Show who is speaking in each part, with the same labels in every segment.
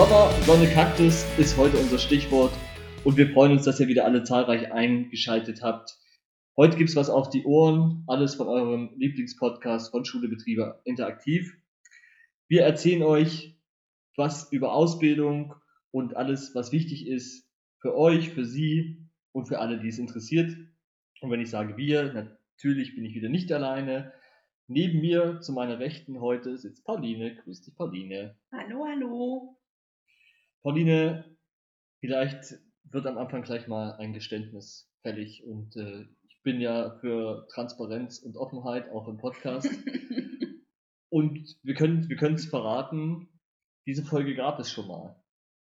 Speaker 1: Sommer, Sonne, Kaktus ist heute unser Stichwort und wir freuen uns, dass ihr wieder alle zahlreich eingeschaltet habt. Heute gibt's was auf die Ohren, alles von eurem Lieblingspodcast von Schulebetriebe interaktiv. Wir erzählen euch was über Ausbildung und alles, was wichtig ist für euch, für Sie und für alle, die es interessiert. Und wenn ich sage wir, natürlich bin ich wieder nicht alleine. Neben mir zu meiner Rechten heute sitzt Pauline. Grüß dich, Pauline.
Speaker 2: Hallo, hallo.
Speaker 1: Pauline, vielleicht wird am Anfang gleich mal ein Geständnis fällig und äh, ich bin ja für Transparenz und Offenheit auch im Podcast. und wir können wir können es verraten, diese Folge gab es schon mal.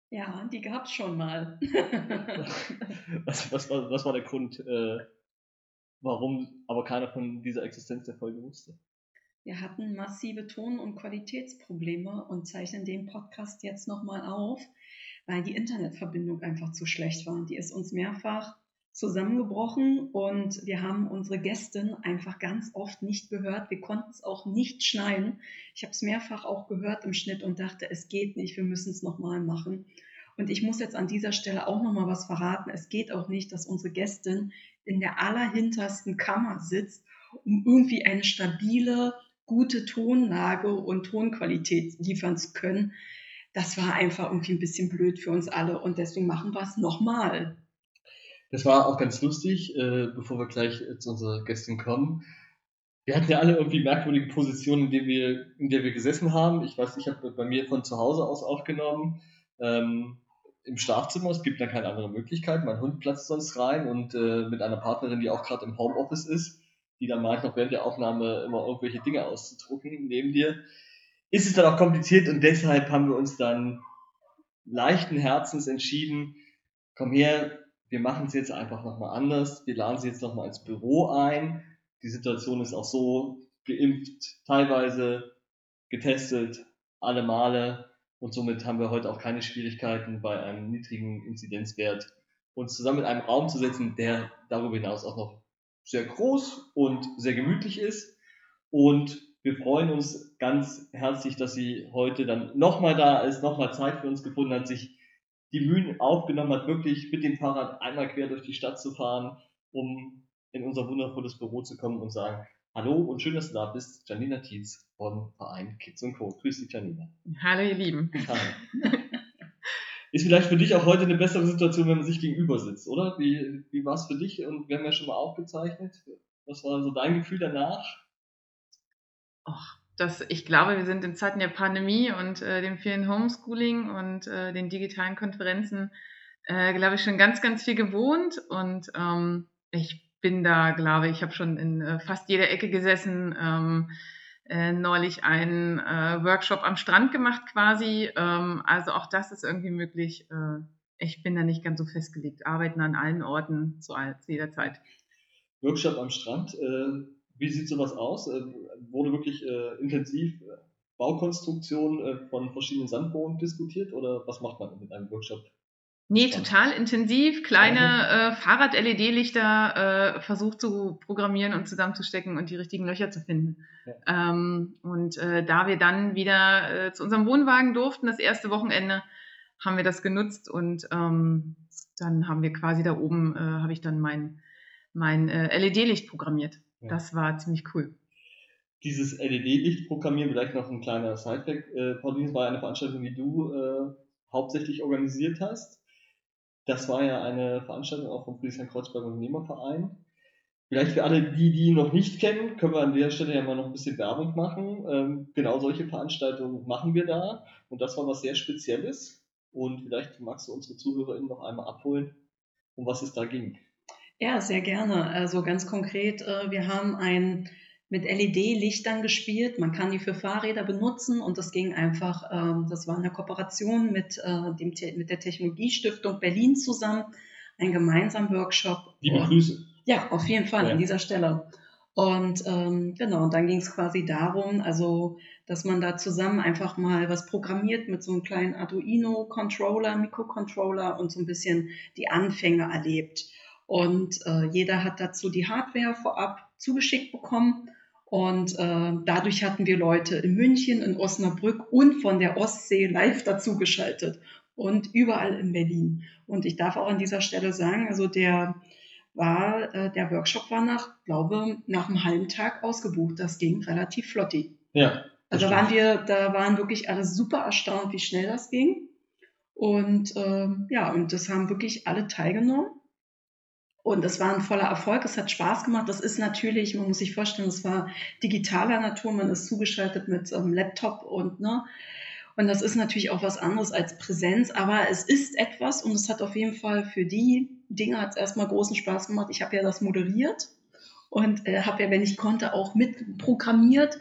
Speaker 2: Ja, die gab es schon mal.
Speaker 1: was, was, war, was war der Grund, äh, warum aber keiner von dieser Existenz der Folge wusste?
Speaker 2: Wir hatten massive Ton- und Qualitätsprobleme und zeichnen den Podcast jetzt nochmal auf, weil die Internetverbindung einfach zu schlecht war. Die ist uns mehrfach zusammengebrochen und wir haben unsere Gästin einfach ganz oft nicht gehört. Wir konnten es auch nicht schneiden. Ich habe es mehrfach auch gehört im Schnitt und dachte, es geht nicht, wir müssen es nochmal machen. Und ich muss jetzt an dieser Stelle auch nochmal was verraten. Es geht auch nicht, dass unsere Gästin in der allerhintersten Kammer sitzt, um irgendwie eine stabile, gute Tonlage und Tonqualität liefern zu können. Das war einfach irgendwie ein bisschen blöd für uns alle und deswegen machen wir es nochmal.
Speaker 1: Das war auch ganz lustig, äh, bevor wir gleich äh, zu unserer Gästin kommen. Wir hatten ja alle irgendwie merkwürdige Positionen, in, denen wir, in der wir gesessen haben. Ich weiß, ich habe bei mir von zu Hause aus aufgenommen. Ähm, Im Schlafzimmer, es gibt da keine andere Möglichkeit. Mein Hund platzt sonst rein und äh, mit einer Partnerin, die auch gerade im Homeoffice ist, die dann meint, noch während der Aufnahme immer irgendwelche Dinge auszudrucken neben dir, ist es dann auch kompliziert und deshalb haben wir uns dann leichten Herzens entschieden, komm her, wir machen es jetzt einfach nochmal anders. Wir laden sie jetzt nochmal ins Büro ein. Die Situation ist auch so geimpft, teilweise getestet, alle Male. Und somit haben wir heute auch keine Schwierigkeiten bei einem niedrigen Inzidenzwert uns zusammen in einem Raum zu setzen, der darüber hinaus auch noch sehr groß und sehr gemütlich ist. Und wir freuen uns ganz herzlich, dass sie heute dann nochmal da ist, nochmal Zeit für uns gefunden hat, sich die Mühen aufgenommen hat, wirklich mit dem Fahrrad einmal quer durch die Stadt zu fahren, um in unser wundervolles Büro zu kommen und sagen, hallo und schön, dass du da bist, Janina Tietz vom Verein Kids Co. Grüß dich, Janina.
Speaker 3: Hallo, ihr Lieben.
Speaker 1: Ist vielleicht für dich auch heute eine bessere Situation, wenn man sich gegenüber sitzt, oder? Wie, wie war es für dich? Und wir haben ja schon mal aufgezeichnet. Was war so dein Gefühl danach?
Speaker 3: Ach, dass ich glaube, wir sind in Zeiten der Pandemie und äh, dem vielen Homeschooling und äh, den digitalen Konferenzen, äh, glaube ich, schon ganz, ganz viel gewohnt. Und ähm, ich bin da, glaube ich, ich habe schon in äh, fast jeder Ecke gesessen. Ähm, äh, neulich einen äh, Workshop am Strand gemacht quasi. Ähm, also auch das ist irgendwie möglich. Ich bin da nicht ganz so festgelegt. Arbeiten an allen Orten zu, all, zu jeder Zeit.
Speaker 1: Workshop am Strand. Wie sieht sowas aus? Wurde wirklich äh, intensiv äh, Baukonstruktion äh, von verschiedenen Sandbohnen diskutiert oder was macht man mit einem Workshop?
Speaker 3: Nee, total intensiv. Kleine äh, Fahrrad-LED-Lichter äh, versucht zu programmieren und zusammenzustecken und die richtigen Löcher zu finden. Ja. Ähm, und äh, da wir dann wieder zu unserem Wohnwagen durften, das erste Wochenende, haben wir das genutzt und ähm, dann haben wir quasi da oben, habe ich dann mein, mein LED-Licht programmiert. Ja. Das war ziemlich cool.
Speaker 1: Dieses LED-Licht programmieren, vielleicht noch ein kleiner Sidefact. Äh, Pauline, war eine Veranstaltung, die du äh, hauptsächlich organisiert hast. Das war ja eine Veranstaltung auch vom Friedrichshain-Kreuzberg Unternehmerverein. Vielleicht für alle, die die noch nicht kennen, können wir an der Stelle ja mal noch ein bisschen Werbung machen. Ähm, genau solche Veranstaltungen machen wir da. Und das war was sehr Spezielles. Und vielleicht magst du unsere ZuhörerInnen noch einmal abholen, um was es da ging.
Speaker 2: Ja, sehr gerne. Also ganz konkret, äh, wir haben ein mit LED-Lichtern gespielt. Man kann die für Fahrräder benutzen und das ging einfach, ähm, das war eine Kooperation mit, äh, dem, mit der Technologiestiftung Berlin zusammen, ein gemeinsamer Workshop.
Speaker 1: Liebe Grüße.
Speaker 2: Ja, auf jeden Fall ja. an dieser Stelle. Und ähm, genau, und dann ging es quasi darum, also dass man da zusammen einfach mal was programmiert mit so einem kleinen Arduino-Controller, Mikrocontroller und so ein bisschen die Anfänge erlebt. Und äh, jeder hat dazu die Hardware vorab zugeschickt bekommen. Und äh, dadurch hatten wir Leute in München, in Osnabrück und von der Ostsee live dazugeschaltet und überall in Berlin. Und ich darf auch an dieser Stelle sagen, also der war, äh, der Workshop war nach, glaube, nach einem halben Tag ausgebucht. Das ging relativ flotti.
Speaker 1: Ja.
Speaker 2: Also waren wir, da waren wirklich alle super erstaunt, wie schnell das ging. Und ähm, ja, und das haben wirklich alle teilgenommen. Und es war ein voller Erfolg, es hat Spaß gemacht. Das ist natürlich, man muss sich vorstellen, es war digitaler Natur, man ist zugeschaltet mit ähm, Laptop und ne. Und das ist natürlich auch was anderes als Präsenz, aber es ist etwas und es hat auf jeden Fall für die Dinge hat es erstmal großen Spaß gemacht. Ich habe ja das moderiert und äh, habe ja, wenn ich konnte, auch mitprogrammiert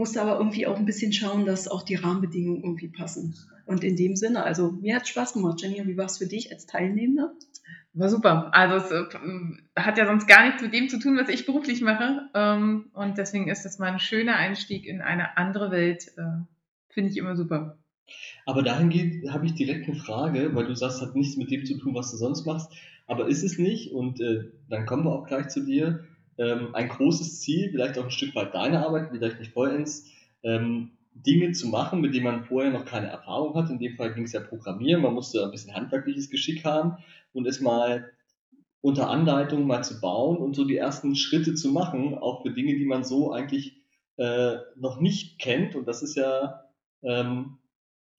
Speaker 2: musste aber irgendwie auch ein bisschen schauen, dass auch die Rahmenbedingungen irgendwie passen. Und in dem Sinne, also mir hat Spaß gemacht. Jenny, wie war es für dich als Teilnehmer?
Speaker 3: War super. Also es äh, hat ja sonst gar nichts mit dem zu tun, was ich beruflich mache. Ähm, und deswegen ist das mal ein schöner Einstieg in eine andere Welt. Äh, Finde ich immer super.
Speaker 1: Aber dahingehend habe ich direkt eine Frage, weil du sagst, hat nichts mit dem zu tun, was du sonst machst. Aber ist es nicht? Und äh, dann kommen wir auch gleich zu dir ähm, ein großes Ziel, vielleicht auch ein Stück weit deine Arbeit, vielleicht nicht vollends, ähm, Dinge zu machen, mit denen man vorher noch keine Erfahrung hat. In dem Fall ging es ja Programmieren, man musste ein bisschen handwerkliches Geschick haben und es mal unter Anleitung mal zu bauen und so die ersten Schritte zu machen, auch für Dinge, die man so eigentlich äh, noch nicht kennt. Und das ist ja, ähm,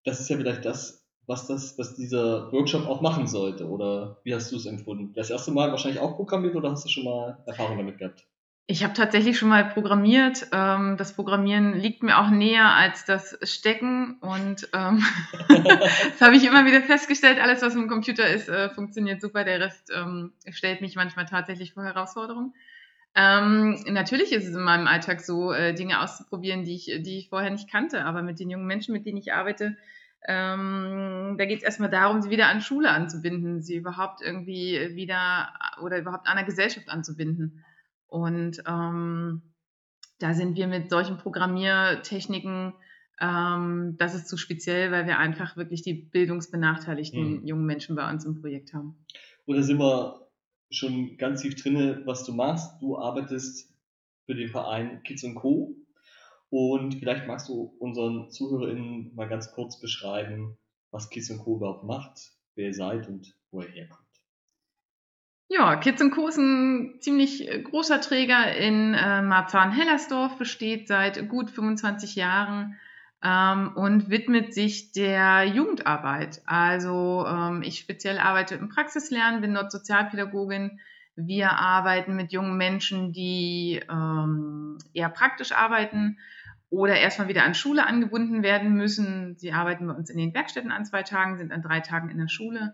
Speaker 1: das ist ja vielleicht das, was das, was dieser Workshop auch machen sollte? Oder wie hast du es empfunden? Das erste Mal wahrscheinlich auch programmiert oder hast du schon mal Erfahrung damit gehabt?
Speaker 3: Ich habe tatsächlich schon mal programmiert. Ähm, das Programmieren liegt mir auch näher als das Stecken und ähm, das habe ich immer wieder festgestellt. Alles, was im Computer ist, äh, funktioniert super. Der Rest ähm, stellt mich manchmal tatsächlich vor Herausforderungen. Natürlich ist es in meinem Alltag so, äh, Dinge auszuprobieren, die ich, die ich vorher nicht kannte. Aber mit den jungen Menschen, mit denen ich arbeite, ähm, da geht es erstmal darum, sie wieder an Schule anzubinden, sie überhaupt irgendwie wieder oder überhaupt an der Gesellschaft anzubinden. Und ähm, da sind wir mit solchen Programmiertechniken, ähm, das ist zu speziell, weil wir einfach wirklich die bildungsbenachteiligten mhm. jungen Menschen bei uns im Projekt haben.
Speaker 1: Und da sind wir schon ganz tief drin, was du machst. Du arbeitest für den Verein Kids Co. Und vielleicht magst du unseren ZuhörerInnen mal ganz kurz beschreiben, was Kids Co. überhaupt macht, wer ihr seid und wo ihr herkommt.
Speaker 3: Ja, Kids Co. ist ein ziemlich äh, großer Träger in äh, Marzahn-Hellersdorf, besteht seit gut 25 Jahren ähm, und widmet sich der Jugendarbeit. Also ähm, ich speziell arbeite im Praxislernen, bin dort Sozialpädagogin. Wir arbeiten mit jungen Menschen, die ähm, eher praktisch arbeiten oder erstmal wieder an Schule angebunden werden müssen. Sie arbeiten bei uns in den Werkstätten an zwei Tagen, sind an drei Tagen in der Schule.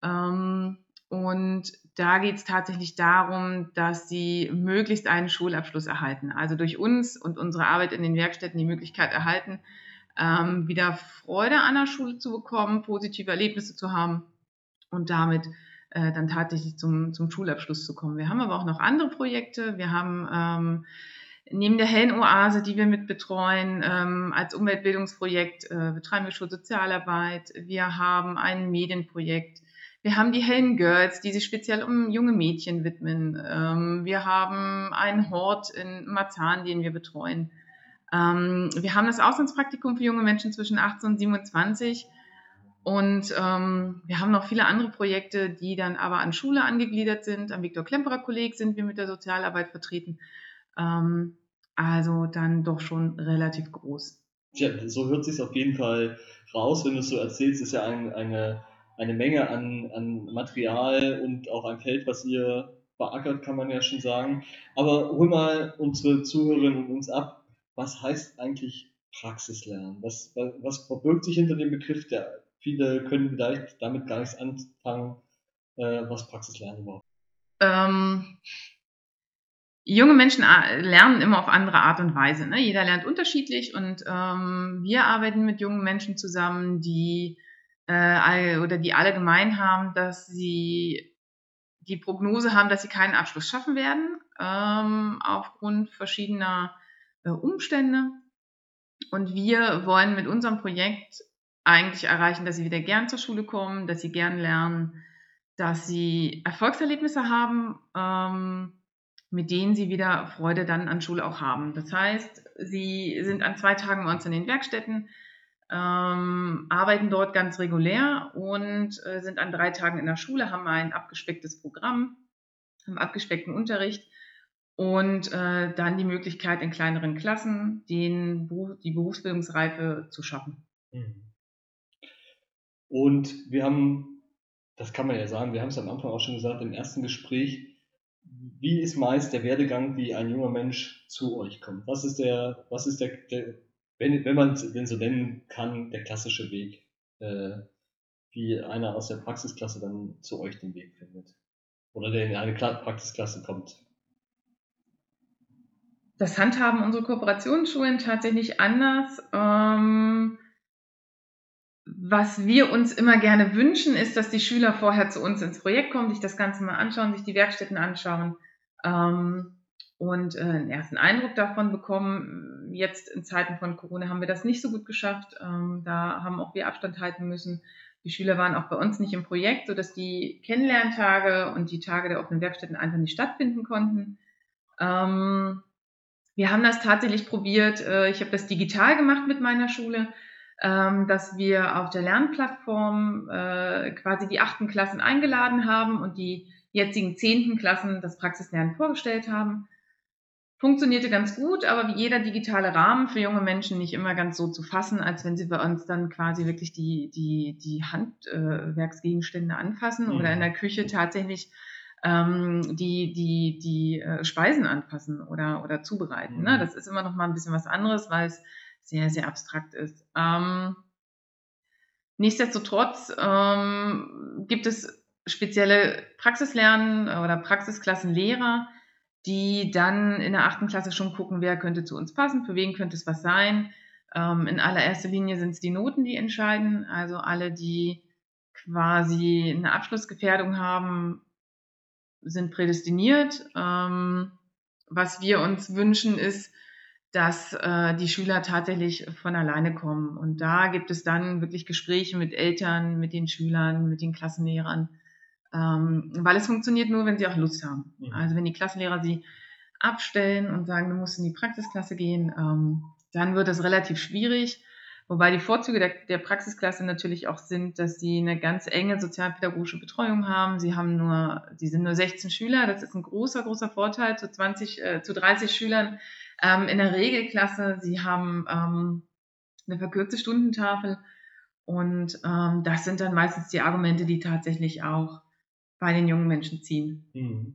Speaker 3: Ähm, und da geht es tatsächlich darum, dass sie möglichst einen Schulabschluss erhalten. Also durch uns und unsere Arbeit in den Werkstätten die Möglichkeit erhalten, ähm, wieder Freude an der Schule zu bekommen, positive Erlebnisse zu haben und damit äh, dann tatsächlich zum, zum Schulabschluss zu kommen. Wir haben aber auch noch andere Projekte. Wir haben ähm, Neben der hellen Oase, die wir mit betreuen, ähm, als Umweltbildungsprojekt äh, betreiben wir Schulsozialarbeit. Wir haben ein Medienprojekt. Wir haben die hellen Girls, die sich speziell um junge Mädchen widmen. Ähm, wir haben einen Hort in Marzahn, den wir betreuen. Ähm, wir haben das Auslandspraktikum für junge Menschen zwischen 18 und 27. Und ähm, wir haben noch viele andere Projekte, die dann aber an Schule angegliedert sind. Am Viktor Klemperer Kolleg sind wir mit der Sozialarbeit vertreten. Ähm, also dann doch schon relativ groß.
Speaker 1: Tja, so hört sich auf jeden Fall raus, wenn du es so erzählst. Ist ja ein, eine, eine Menge an, an Material und auch ein Feld, was ihr beackert, kann man ja schon sagen. Aber hol mal unsere Zuhörerinnen und uns ab. Was heißt eigentlich Praxislernen? Was, was verbirgt sich hinter dem Begriff? Der, viele können vielleicht damit gar nichts anfangen, äh, was Praxislernen überhaupt.
Speaker 3: Ähm, junge Menschen äh, lernen immer auf andere Art und Weise. Ne? Jeder lernt unterschiedlich und ähm, wir arbeiten mit jungen Menschen zusammen, die äh, oder die alle gemein haben, dass sie die Prognose haben, dass sie keinen Abschluss schaffen werden ähm, aufgrund verschiedener äh, Umstände. Und wir wollen mit unserem Projekt eigentlich erreichen, dass sie wieder gern zur Schule kommen, dass sie gern lernen, dass sie Erfolgserlebnisse haben. Ähm, mit denen sie wieder Freude dann an Schule auch haben. Das heißt, sie sind an zwei Tagen bei uns in den Werkstätten, ähm, arbeiten dort ganz regulär und äh, sind an drei Tagen in der Schule, haben ein abgespecktes Programm, haben abgespeckten Unterricht und äh, dann die Möglichkeit in kleineren Klassen den, die Berufsbildungsreife zu schaffen. Mhm.
Speaker 1: Und wir haben, das kann man ja sagen, wir haben es am Anfang auch schon gesagt, im ersten Gespräch, wie ist meist der Werdegang, wie ein junger Mensch zu euch kommt? Was ist der, was ist der, der wenn, wenn man den so nennen kann, der klassische Weg, äh, wie einer aus der Praxisklasse dann zu euch den Weg findet? Oder der in eine Praxisklasse kommt?
Speaker 3: Das handhaben unsere Kooperationsschulen tatsächlich anders. Ähm, was wir uns immer gerne wünschen, ist, dass die Schüler vorher zu uns ins Projekt kommen, sich das Ganze mal anschauen, sich die Werkstätten anschauen ähm, und äh, einen ersten Eindruck davon bekommen. Jetzt in Zeiten von Corona haben wir das nicht so gut geschafft. Ähm, da haben auch wir Abstand halten müssen. Die Schüler waren auch bei uns nicht im Projekt, sodass die Kennenlerntage und die Tage der offenen Werkstätten einfach nicht stattfinden konnten. Ähm, wir haben das tatsächlich probiert. Äh, ich habe das digital gemacht mit meiner Schule ähm, dass wir auf der Lernplattform äh, quasi die achten Klassen eingeladen haben und die jetzigen zehnten Klassen das Praxislernen vorgestellt haben. Funktionierte ganz gut, aber wie jeder digitale Rahmen für junge Menschen nicht immer ganz so zu fassen, als wenn sie bei uns dann quasi wirklich die, die, die Handwerksgegenstände äh, anfassen mhm. oder in der Küche tatsächlich ähm, die, die, die äh, Speisen anfassen oder, oder zubereiten. Ne? Mhm. Ne? Das ist immer noch mal ein bisschen was anderes, weil es sehr, sehr abstrakt ist. Ähm, nichtsdestotrotz ähm, gibt es spezielle Praxislernen oder Praxisklassenlehrer, die dann in der achten Klasse schon gucken, wer könnte zu uns passen, für wen könnte es was sein. Ähm, in allererster Linie sind es die Noten, die entscheiden. Also alle, die quasi eine Abschlussgefährdung haben, sind prädestiniert. Ähm, was wir uns wünschen, ist, dass äh, die Schüler tatsächlich von alleine kommen. Und da gibt es dann wirklich Gespräche mit Eltern, mit den Schülern, mit den Klassenlehrern, ähm, weil es funktioniert nur, wenn sie auch Lust haben. Mhm. Also wenn die Klassenlehrer sie abstellen und sagen, du musst in die Praxisklasse gehen, ähm, dann wird es relativ schwierig. Wobei die Vorzüge der, der Praxisklasse natürlich auch sind, dass sie eine ganz enge sozialpädagogische Betreuung haben. Sie haben nur, sie sind nur 16 Schüler. Das ist ein großer, großer Vorteil zu 20, äh, zu 30 Schülern ähm, in der Regelklasse. Sie haben ähm, eine verkürzte Stundentafel und ähm, das sind dann meistens die Argumente, die tatsächlich auch bei den jungen Menschen ziehen.
Speaker 1: Mhm.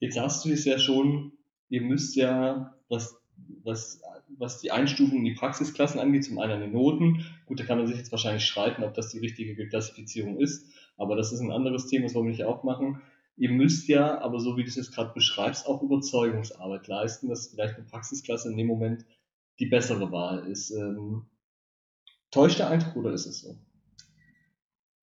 Speaker 1: Jetzt sagst du es ja schon, ihr müsst ja, was, was, was die Einstufung in die Praxisklassen angeht, zum einen den Noten. Gut, da kann man sich jetzt wahrscheinlich streiten, ob das die richtige Klassifizierung ist, aber das ist ein anderes Thema, das wollen wir nicht aufmachen. Ihr müsst ja, aber so wie du es jetzt gerade beschreibst, auch Überzeugungsarbeit leisten, dass vielleicht eine Praxisklasse in dem Moment die bessere Wahl ist. Ähm, täuscht der Eindruck oder ist es so?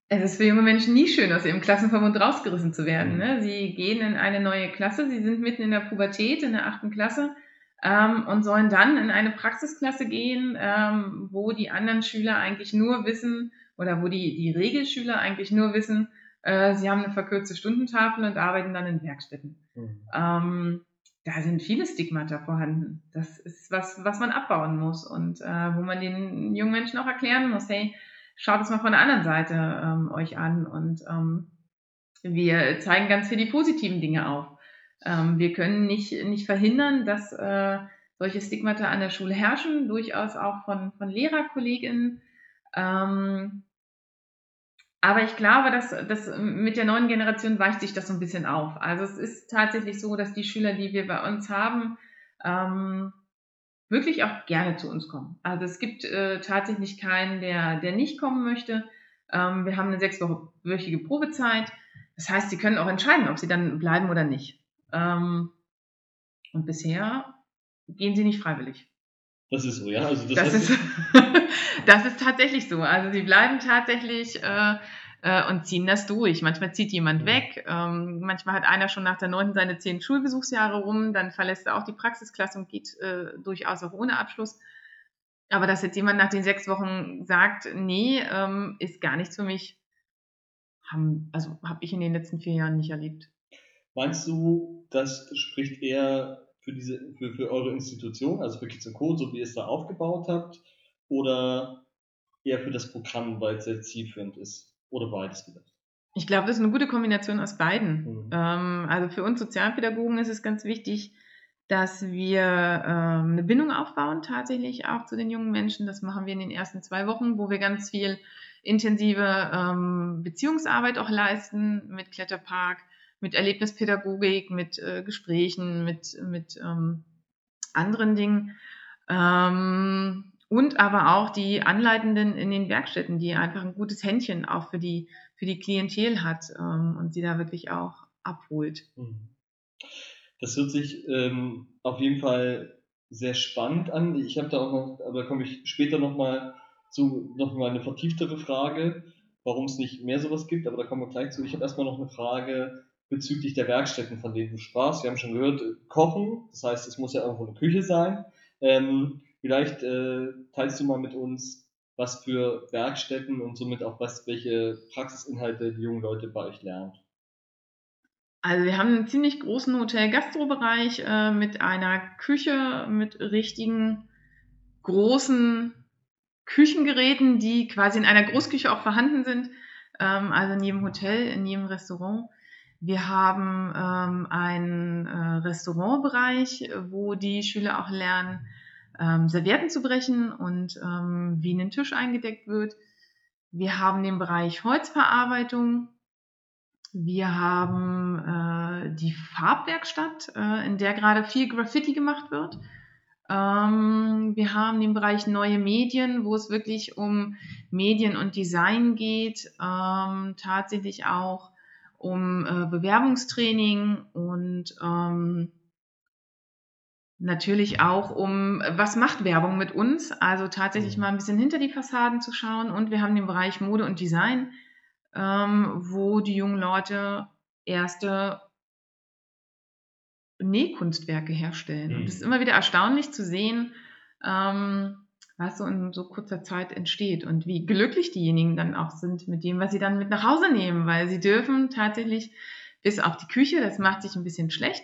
Speaker 3: Es ist für junge Menschen nie schön, aus ihrem Klassenverbund rausgerissen zu werden. Ne? Sie gehen in eine neue Klasse, sie sind mitten in der Pubertät, in der achten Klasse ähm, und sollen dann in eine Praxisklasse gehen, ähm, wo die anderen Schüler eigentlich nur wissen oder wo die, die Regelschüler eigentlich nur wissen, äh, sie haben eine verkürzte Stundentafel und arbeiten dann in Werkstätten. Mhm. Ähm, da sind viele Stigmata vorhanden. Das ist was, was man abbauen muss und äh, wo man den jungen Menschen auch erklären muss, hey, schaut es mal von der anderen Seite ähm, euch an und ähm, wir zeigen ganz viel die positiven Dinge auf. Ähm, wir können nicht, nicht verhindern, dass äh, solche Stigmata an der Schule herrschen, durchaus auch von, von Lehrerkolleginnen. Ähm, aber ich glaube, dass, dass mit der neuen Generation weicht sich das so ein bisschen auf. Also es ist tatsächlich so, dass die Schüler, die wir bei uns haben, ähm, wirklich auch gerne zu uns kommen. Also es gibt äh, tatsächlich keinen, der, der nicht kommen möchte. Ähm, wir haben eine sechswöchige Probezeit. Das heißt, sie können auch entscheiden, ob sie dann bleiben oder nicht. Ähm, und bisher gehen sie nicht freiwillig.
Speaker 1: Das ist so, ja. Also
Speaker 3: das, das ist, das ist tatsächlich so. Also sie bleiben tatsächlich äh, äh, und ziehen das durch. Manchmal zieht jemand mhm. weg. Ähm, manchmal hat einer schon nach der neunten seine zehn Schulbesuchsjahre rum. Dann verlässt er auch die Praxisklasse und geht äh, durchaus auch ohne Abschluss. Aber dass jetzt jemand nach den sechs Wochen sagt, nee, ähm, ist gar nichts für mich, haben, also habe ich in den letzten vier Jahren nicht erlebt.
Speaker 1: Meinst du, das spricht eher für diese, für, für eure Institution, also für Kids Co., so wie ihr es da aufgebaut habt, oder eher für das Programm, weil es sehr zielführend ist? Oder beides wieder?
Speaker 3: Ich glaube, das ist eine gute Kombination aus beiden. Mhm. Ähm, also für uns Sozialpädagogen ist es ganz wichtig, dass wir ähm, eine Bindung aufbauen, tatsächlich auch zu den jungen Menschen. Das machen wir in den ersten zwei Wochen, wo wir ganz viel intensive ähm, Beziehungsarbeit auch leisten mit Kletterpark, mit Erlebnispädagogik, mit äh, Gesprächen, mit, mit ähm, anderen Dingen. Ähm, und aber auch die Anleitenden in den Werkstätten, die einfach ein gutes Händchen auch für die, für die Klientel hat ähm, und sie da wirklich auch abholt. Mhm.
Speaker 1: Das hört sich ähm, auf jeden Fall sehr spannend an. Ich habe da auch noch, aber da komme ich später nochmal zu, nochmal eine vertieftere Frage, warum es nicht mehr sowas gibt, aber da kommen wir gleich zu. Ich habe erstmal noch eine Frage bezüglich der Werkstätten, von denen du sprachst. Wir haben schon gehört, Kochen, das heißt, es muss ja irgendwo eine Küche sein. Ähm, vielleicht äh, teilst du mal mit uns, was für Werkstätten und somit auch was, welche Praxisinhalte die jungen Leute bei euch lernen.
Speaker 3: Also wir haben einen ziemlich großen Hotel-Gastro-Bereich äh, mit einer Küche, mit richtigen großen Küchengeräten, die quasi in einer Großküche auch vorhanden sind. Ähm, also in jedem Hotel, in jedem Restaurant. Wir haben ähm, einen äh, Restaurantbereich, wo die Schüler auch lernen, ähm, Servietten zu brechen und ähm, wie ein Tisch eingedeckt wird. Wir haben den Bereich Holzverarbeitung. Wir haben äh, die Farbwerkstatt, äh, in der gerade viel Graffiti gemacht wird. Ähm, wir haben den Bereich neue Medien, wo es wirklich um Medien und Design geht, ähm, tatsächlich auch um äh, Bewerbungstraining und ähm, natürlich auch um, was macht Werbung mit uns? Also tatsächlich mhm. mal ein bisschen hinter die Fassaden zu schauen. Und wir haben den Bereich Mode und Design, ähm, wo die jungen Leute erste Nähkunstwerke herstellen. Mhm. Und es ist immer wieder erstaunlich zu sehen, ähm, was so in so kurzer Zeit entsteht und wie glücklich diejenigen dann auch sind mit dem, was sie dann mit nach Hause nehmen, weil sie dürfen tatsächlich bis auf die Küche, das macht sich ein bisschen schlecht,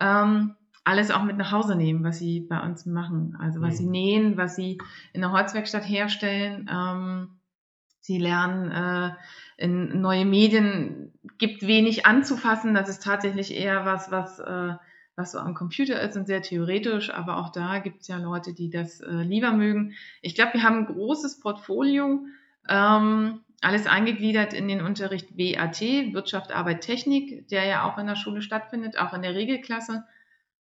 Speaker 3: ähm, alles auch mit nach Hause nehmen, was sie bei uns machen. Also was mhm. sie nähen, was sie in der Holzwerkstatt herstellen. Ähm, sie lernen äh, in neue Medien, gibt wenig anzufassen. Das ist tatsächlich eher was, was äh, was so am Computer ist und sehr theoretisch, aber auch da gibt es ja Leute, die das äh, lieber mögen. Ich glaube, wir haben ein großes Portfolio, ähm, alles eingegliedert in den Unterricht WAT, Wirtschaft, Arbeit, Technik, der ja auch in der Schule stattfindet, auch in der Regelklasse.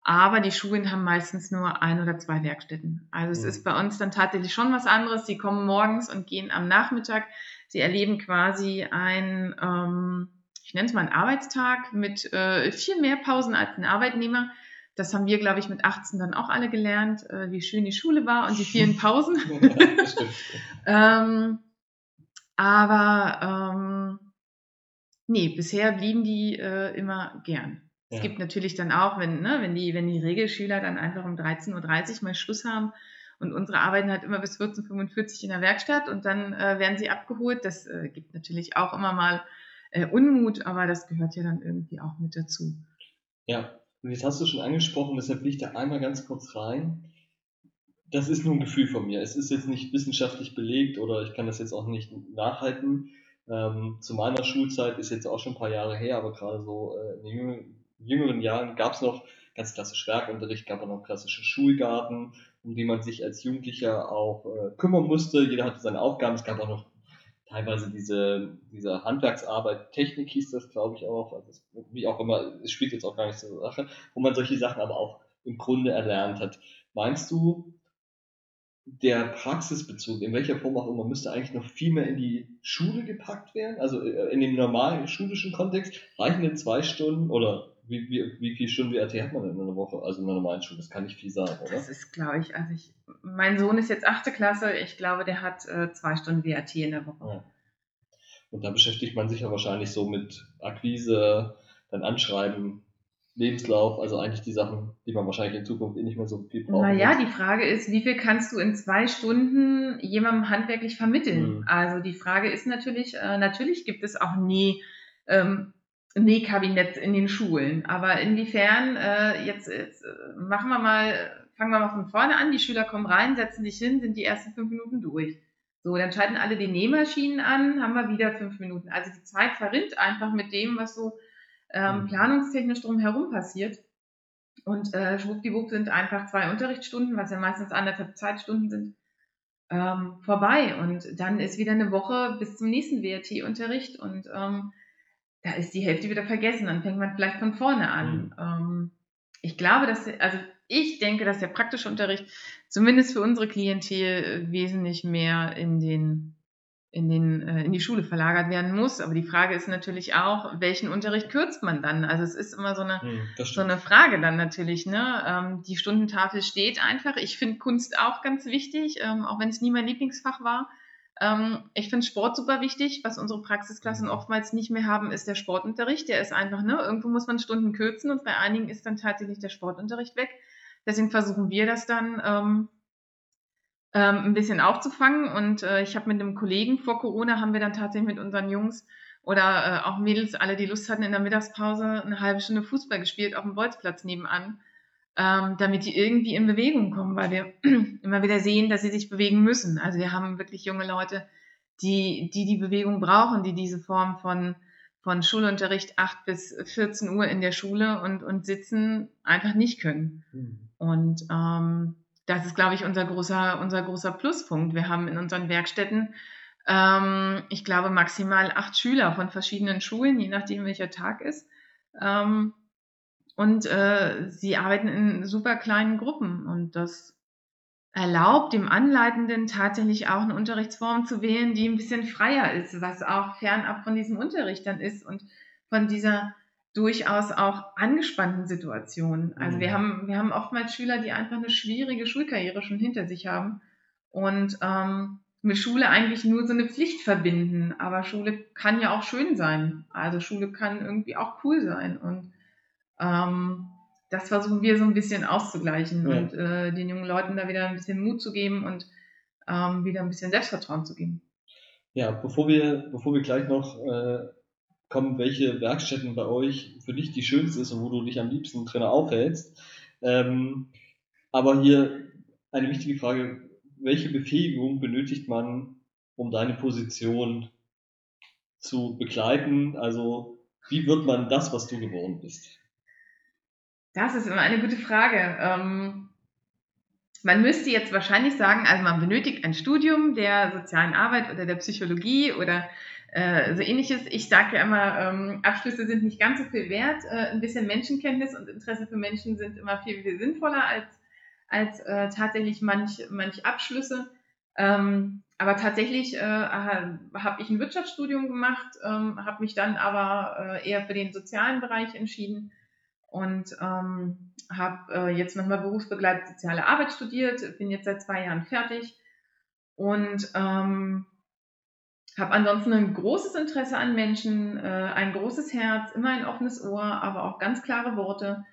Speaker 3: Aber die Schulen haben meistens nur ein oder zwei Werkstätten. Also es mhm. ist bei uns dann tatsächlich schon was anderes. Sie kommen morgens und gehen am Nachmittag. Sie erleben quasi ein ähm, ich nenne es mal einen Arbeitstag mit äh, viel mehr Pausen als ein Arbeitnehmer. Das haben wir, glaube ich, mit 18 dann auch alle gelernt, äh, wie schön die Schule war und die vielen Pausen. ähm, aber ähm, nee, bisher blieben die äh, immer gern. Ja. Es gibt natürlich dann auch, wenn, ne, wenn, die, wenn die Regelschüler dann einfach um 13.30 Uhr mal Schluss haben und unsere arbeiten halt immer bis 14.45 Uhr in der Werkstatt und dann äh, werden sie abgeholt. Das äh, gibt natürlich auch immer mal äh, Unmut, aber das gehört ja dann irgendwie auch mit dazu.
Speaker 1: Ja, und jetzt hast du schon angesprochen, deshalb will ich da einmal ganz kurz rein. Das ist nur ein Gefühl von mir. Es ist jetzt nicht wissenschaftlich belegt oder ich kann das jetzt auch nicht nachhalten. Ähm, zu meiner Schulzeit ist jetzt auch schon ein paar Jahre her, aber gerade so äh, in den jüngeren Jahren gab es noch ganz klassisch Werkunterricht, gab auch noch klassische Schulgarten, um die man sich als Jugendlicher auch äh, kümmern musste. Jeder hatte seine Aufgaben. Es gab auch noch teilweise diese, diese Handwerksarbeit, Technik hieß das, glaube ich, auch, also wie auch immer, es spielt jetzt auch gar nicht so eine Sache, wo man solche Sachen aber auch im Grunde erlernt hat. Meinst du, der Praxisbezug, in welcher Form auch immer, müsste eigentlich noch viel mehr in die Schule gepackt werden? Also äh, in dem normalen schulischen Kontext reichen denn zwei Stunden oder wie, wie, wie viele Stunden WRT hat man denn in einer Woche? Also in einer normalen Schule? Das kann nicht viel sein, oder?
Speaker 3: Das ist, glaube ich, also ich, mein Sohn ist jetzt achte Klasse, ich glaube, der hat äh, zwei Stunden WRT in der Woche. Ja.
Speaker 1: Und da beschäftigt man sich ja wahrscheinlich so mit Akquise, dann Anschreiben, Lebenslauf, also eigentlich die Sachen, die man wahrscheinlich in Zukunft eh nicht mehr so viel braucht.
Speaker 3: Naja, die Frage ist, wie viel kannst du in zwei Stunden jemandem handwerklich vermitteln? Mhm. Also die Frage ist natürlich, äh, natürlich gibt es auch nie ähm, Nähkabinett in den Schulen. Aber inwiefern, äh, jetzt, jetzt äh, machen wir mal, fangen wir mal von vorne an, die Schüler kommen rein, setzen sich hin, sind die ersten fünf Minuten durch. So, dann schalten alle die Nähmaschinen an, haben wir wieder fünf Minuten. Also die Zeit verrinnt einfach mit dem, was so ähm, mhm. planungstechnisch drumherum passiert. Und äh, schwuppdiwupp sind einfach zwei Unterrichtsstunden, was ja meistens anderthalb Zeitstunden sind, ähm, vorbei. Und dann ist wieder eine Woche bis zum nächsten WRT-Unterricht und ähm, da ist die Hälfte wieder vergessen. Dann fängt man vielleicht von vorne an. Mhm. Ähm, ich glaube, dass, also ich denke, dass der praktische Unterricht zumindest für unsere Klientel wesentlich mehr in den in, den, äh, in die Schule verlagert werden muss. Aber die Frage ist natürlich auch, welchen Unterricht kürzt man dann? Also es ist immer so eine, hm, so eine Frage dann natürlich. Ne? Ähm, die Stundentafel steht einfach. Ich finde Kunst auch ganz wichtig, ähm, auch wenn es nie mein Lieblingsfach war. Ähm, ich finde Sport super wichtig. Was unsere Praxisklassen mhm. oftmals nicht mehr haben, ist der Sportunterricht. Der ist einfach, ne, irgendwo muss man Stunden kürzen und bei einigen ist dann tatsächlich der Sportunterricht weg. Deswegen versuchen wir das dann ähm, ähm, ein bisschen aufzufangen. Und äh, ich habe mit einem Kollegen vor Corona haben wir dann tatsächlich mit unseren Jungs oder äh, auch Mädels, alle, die Lust hatten, in der Mittagspause eine halbe Stunde Fußball gespielt auf dem Bolzplatz nebenan, ähm, damit die irgendwie in Bewegung kommen, weil wir immer wieder sehen, dass sie sich bewegen müssen. Also wir haben wirklich junge Leute, die die, die Bewegung brauchen, die diese Form von von Schulunterricht 8 bis 14 Uhr in der Schule und, und sitzen einfach nicht können. Mhm. Und ähm, das ist, glaube ich, unser großer, unser großer Pluspunkt. Wir haben in unseren Werkstätten, ähm, ich glaube, maximal acht Schüler von verschiedenen Schulen, je nachdem, welcher Tag ist. Ähm, und äh, sie arbeiten in super kleinen Gruppen und das erlaubt dem Anleitenden tatsächlich auch eine Unterrichtsform zu wählen, die ein bisschen freier ist, was auch fernab von diesem Unterricht dann ist und von dieser durchaus auch angespannten Situationen. Also mhm. wir haben, wir haben oftmals Schüler, die einfach eine schwierige Schulkarriere schon hinter sich haben und ähm, mit Schule eigentlich nur so eine Pflicht verbinden. Aber Schule kann ja auch schön sein. Also Schule kann irgendwie auch cool sein und ähm, das versuchen wir so ein bisschen auszugleichen ja. und äh, den jungen Leuten da wieder ein bisschen Mut zu geben und ähm, wieder ein bisschen Selbstvertrauen zu geben.
Speaker 1: Ja, bevor wir, bevor wir gleich noch äh, kommen, welche Werkstätten bei euch für dich die schönste ist und wo du dich am liebsten drin aufhältst. Ähm, aber hier eine wichtige Frage, welche Befähigung benötigt man, um deine Position zu begleiten? Also wie wird man das, was du geworden bist?
Speaker 3: Das ist immer eine gute Frage. Ähm, man müsste jetzt wahrscheinlich sagen, also man benötigt ein Studium der sozialen Arbeit oder der Psychologie oder äh, so ähnliches. Ich sage ja immer, ähm, Abschlüsse sind nicht ganz so viel wert. Äh, ein bisschen Menschenkenntnis und Interesse für Menschen sind immer viel, viel sinnvoller als, als äh, tatsächlich manch, manch Abschlüsse. Ähm, aber tatsächlich äh, habe ich ein Wirtschaftsstudium gemacht, ähm, habe mich dann aber äh, eher für den sozialen Bereich entschieden und ähm, habe äh, jetzt nochmal berufsbegleitet soziale Arbeit studiert, bin jetzt seit zwei Jahren fertig und ähm, habe ansonsten ein großes Interesse an Menschen, äh, ein großes Herz, immer ein offenes Ohr, aber auch ganz klare Worte,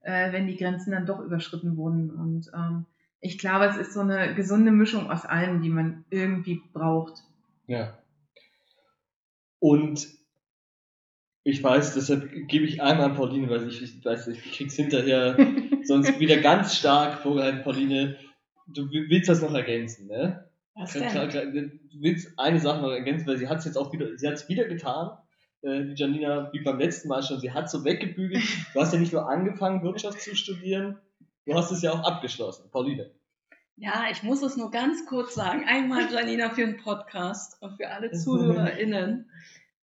Speaker 3: äh, wenn die Grenzen dann doch überschritten wurden. Und ähm, ich glaube, es ist so eine gesunde Mischung aus allem, die man irgendwie braucht.
Speaker 1: Ja. Und ich weiß, deshalb gebe ich einmal an Pauline, weil ich, ich weiß, ich krieg's hinterher sonst wieder ganz stark vorgehalten, Pauline. Du willst das noch ergänzen, ne? Was denn? Klar, klar, du willst eine Sache noch ergänzen, weil sie hat es jetzt auch wieder, sie hat es wieder getan, äh, die Janina, wie beim letzten Mal schon. Sie hat so weggebügelt. Du hast ja nicht nur angefangen, Wirtschaft zu studieren, du hast es ja auch abgeschlossen. Pauline.
Speaker 2: Ja, ich muss es nur ganz kurz sagen. Einmal Janina für den Podcast und für alle ZuhörerInnen.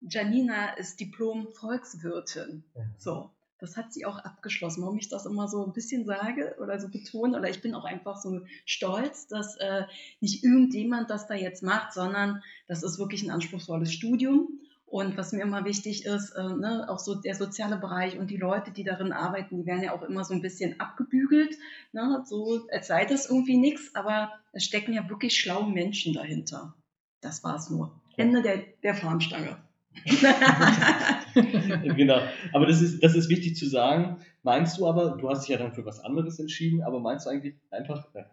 Speaker 2: Janina ist Diplom-Volkswirtin. So. Das hat sie auch abgeschlossen. Warum ich das immer so ein bisschen sage oder so betone, oder ich bin auch einfach so stolz, dass äh, nicht irgendjemand das da jetzt macht, sondern das ist wirklich ein anspruchsvolles Studium. Und was mir immer wichtig ist, äh, ne, auch so der soziale Bereich und die Leute, die darin arbeiten, die werden ja auch immer so ein bisschen abgebügelt, ne, so als sei das irgendwie nichts, aber es stecken ja wirklich schlaue Menschen dahinter. Das war es nur. Ende der, der Fahnenstange.
Speaker 1: genau. Aber das ist, das ist wichtig zu sagen. Meinst du aber, du hast dich ja dann für was anderes entschieden, aber meinst du eigentlich einfach, äh,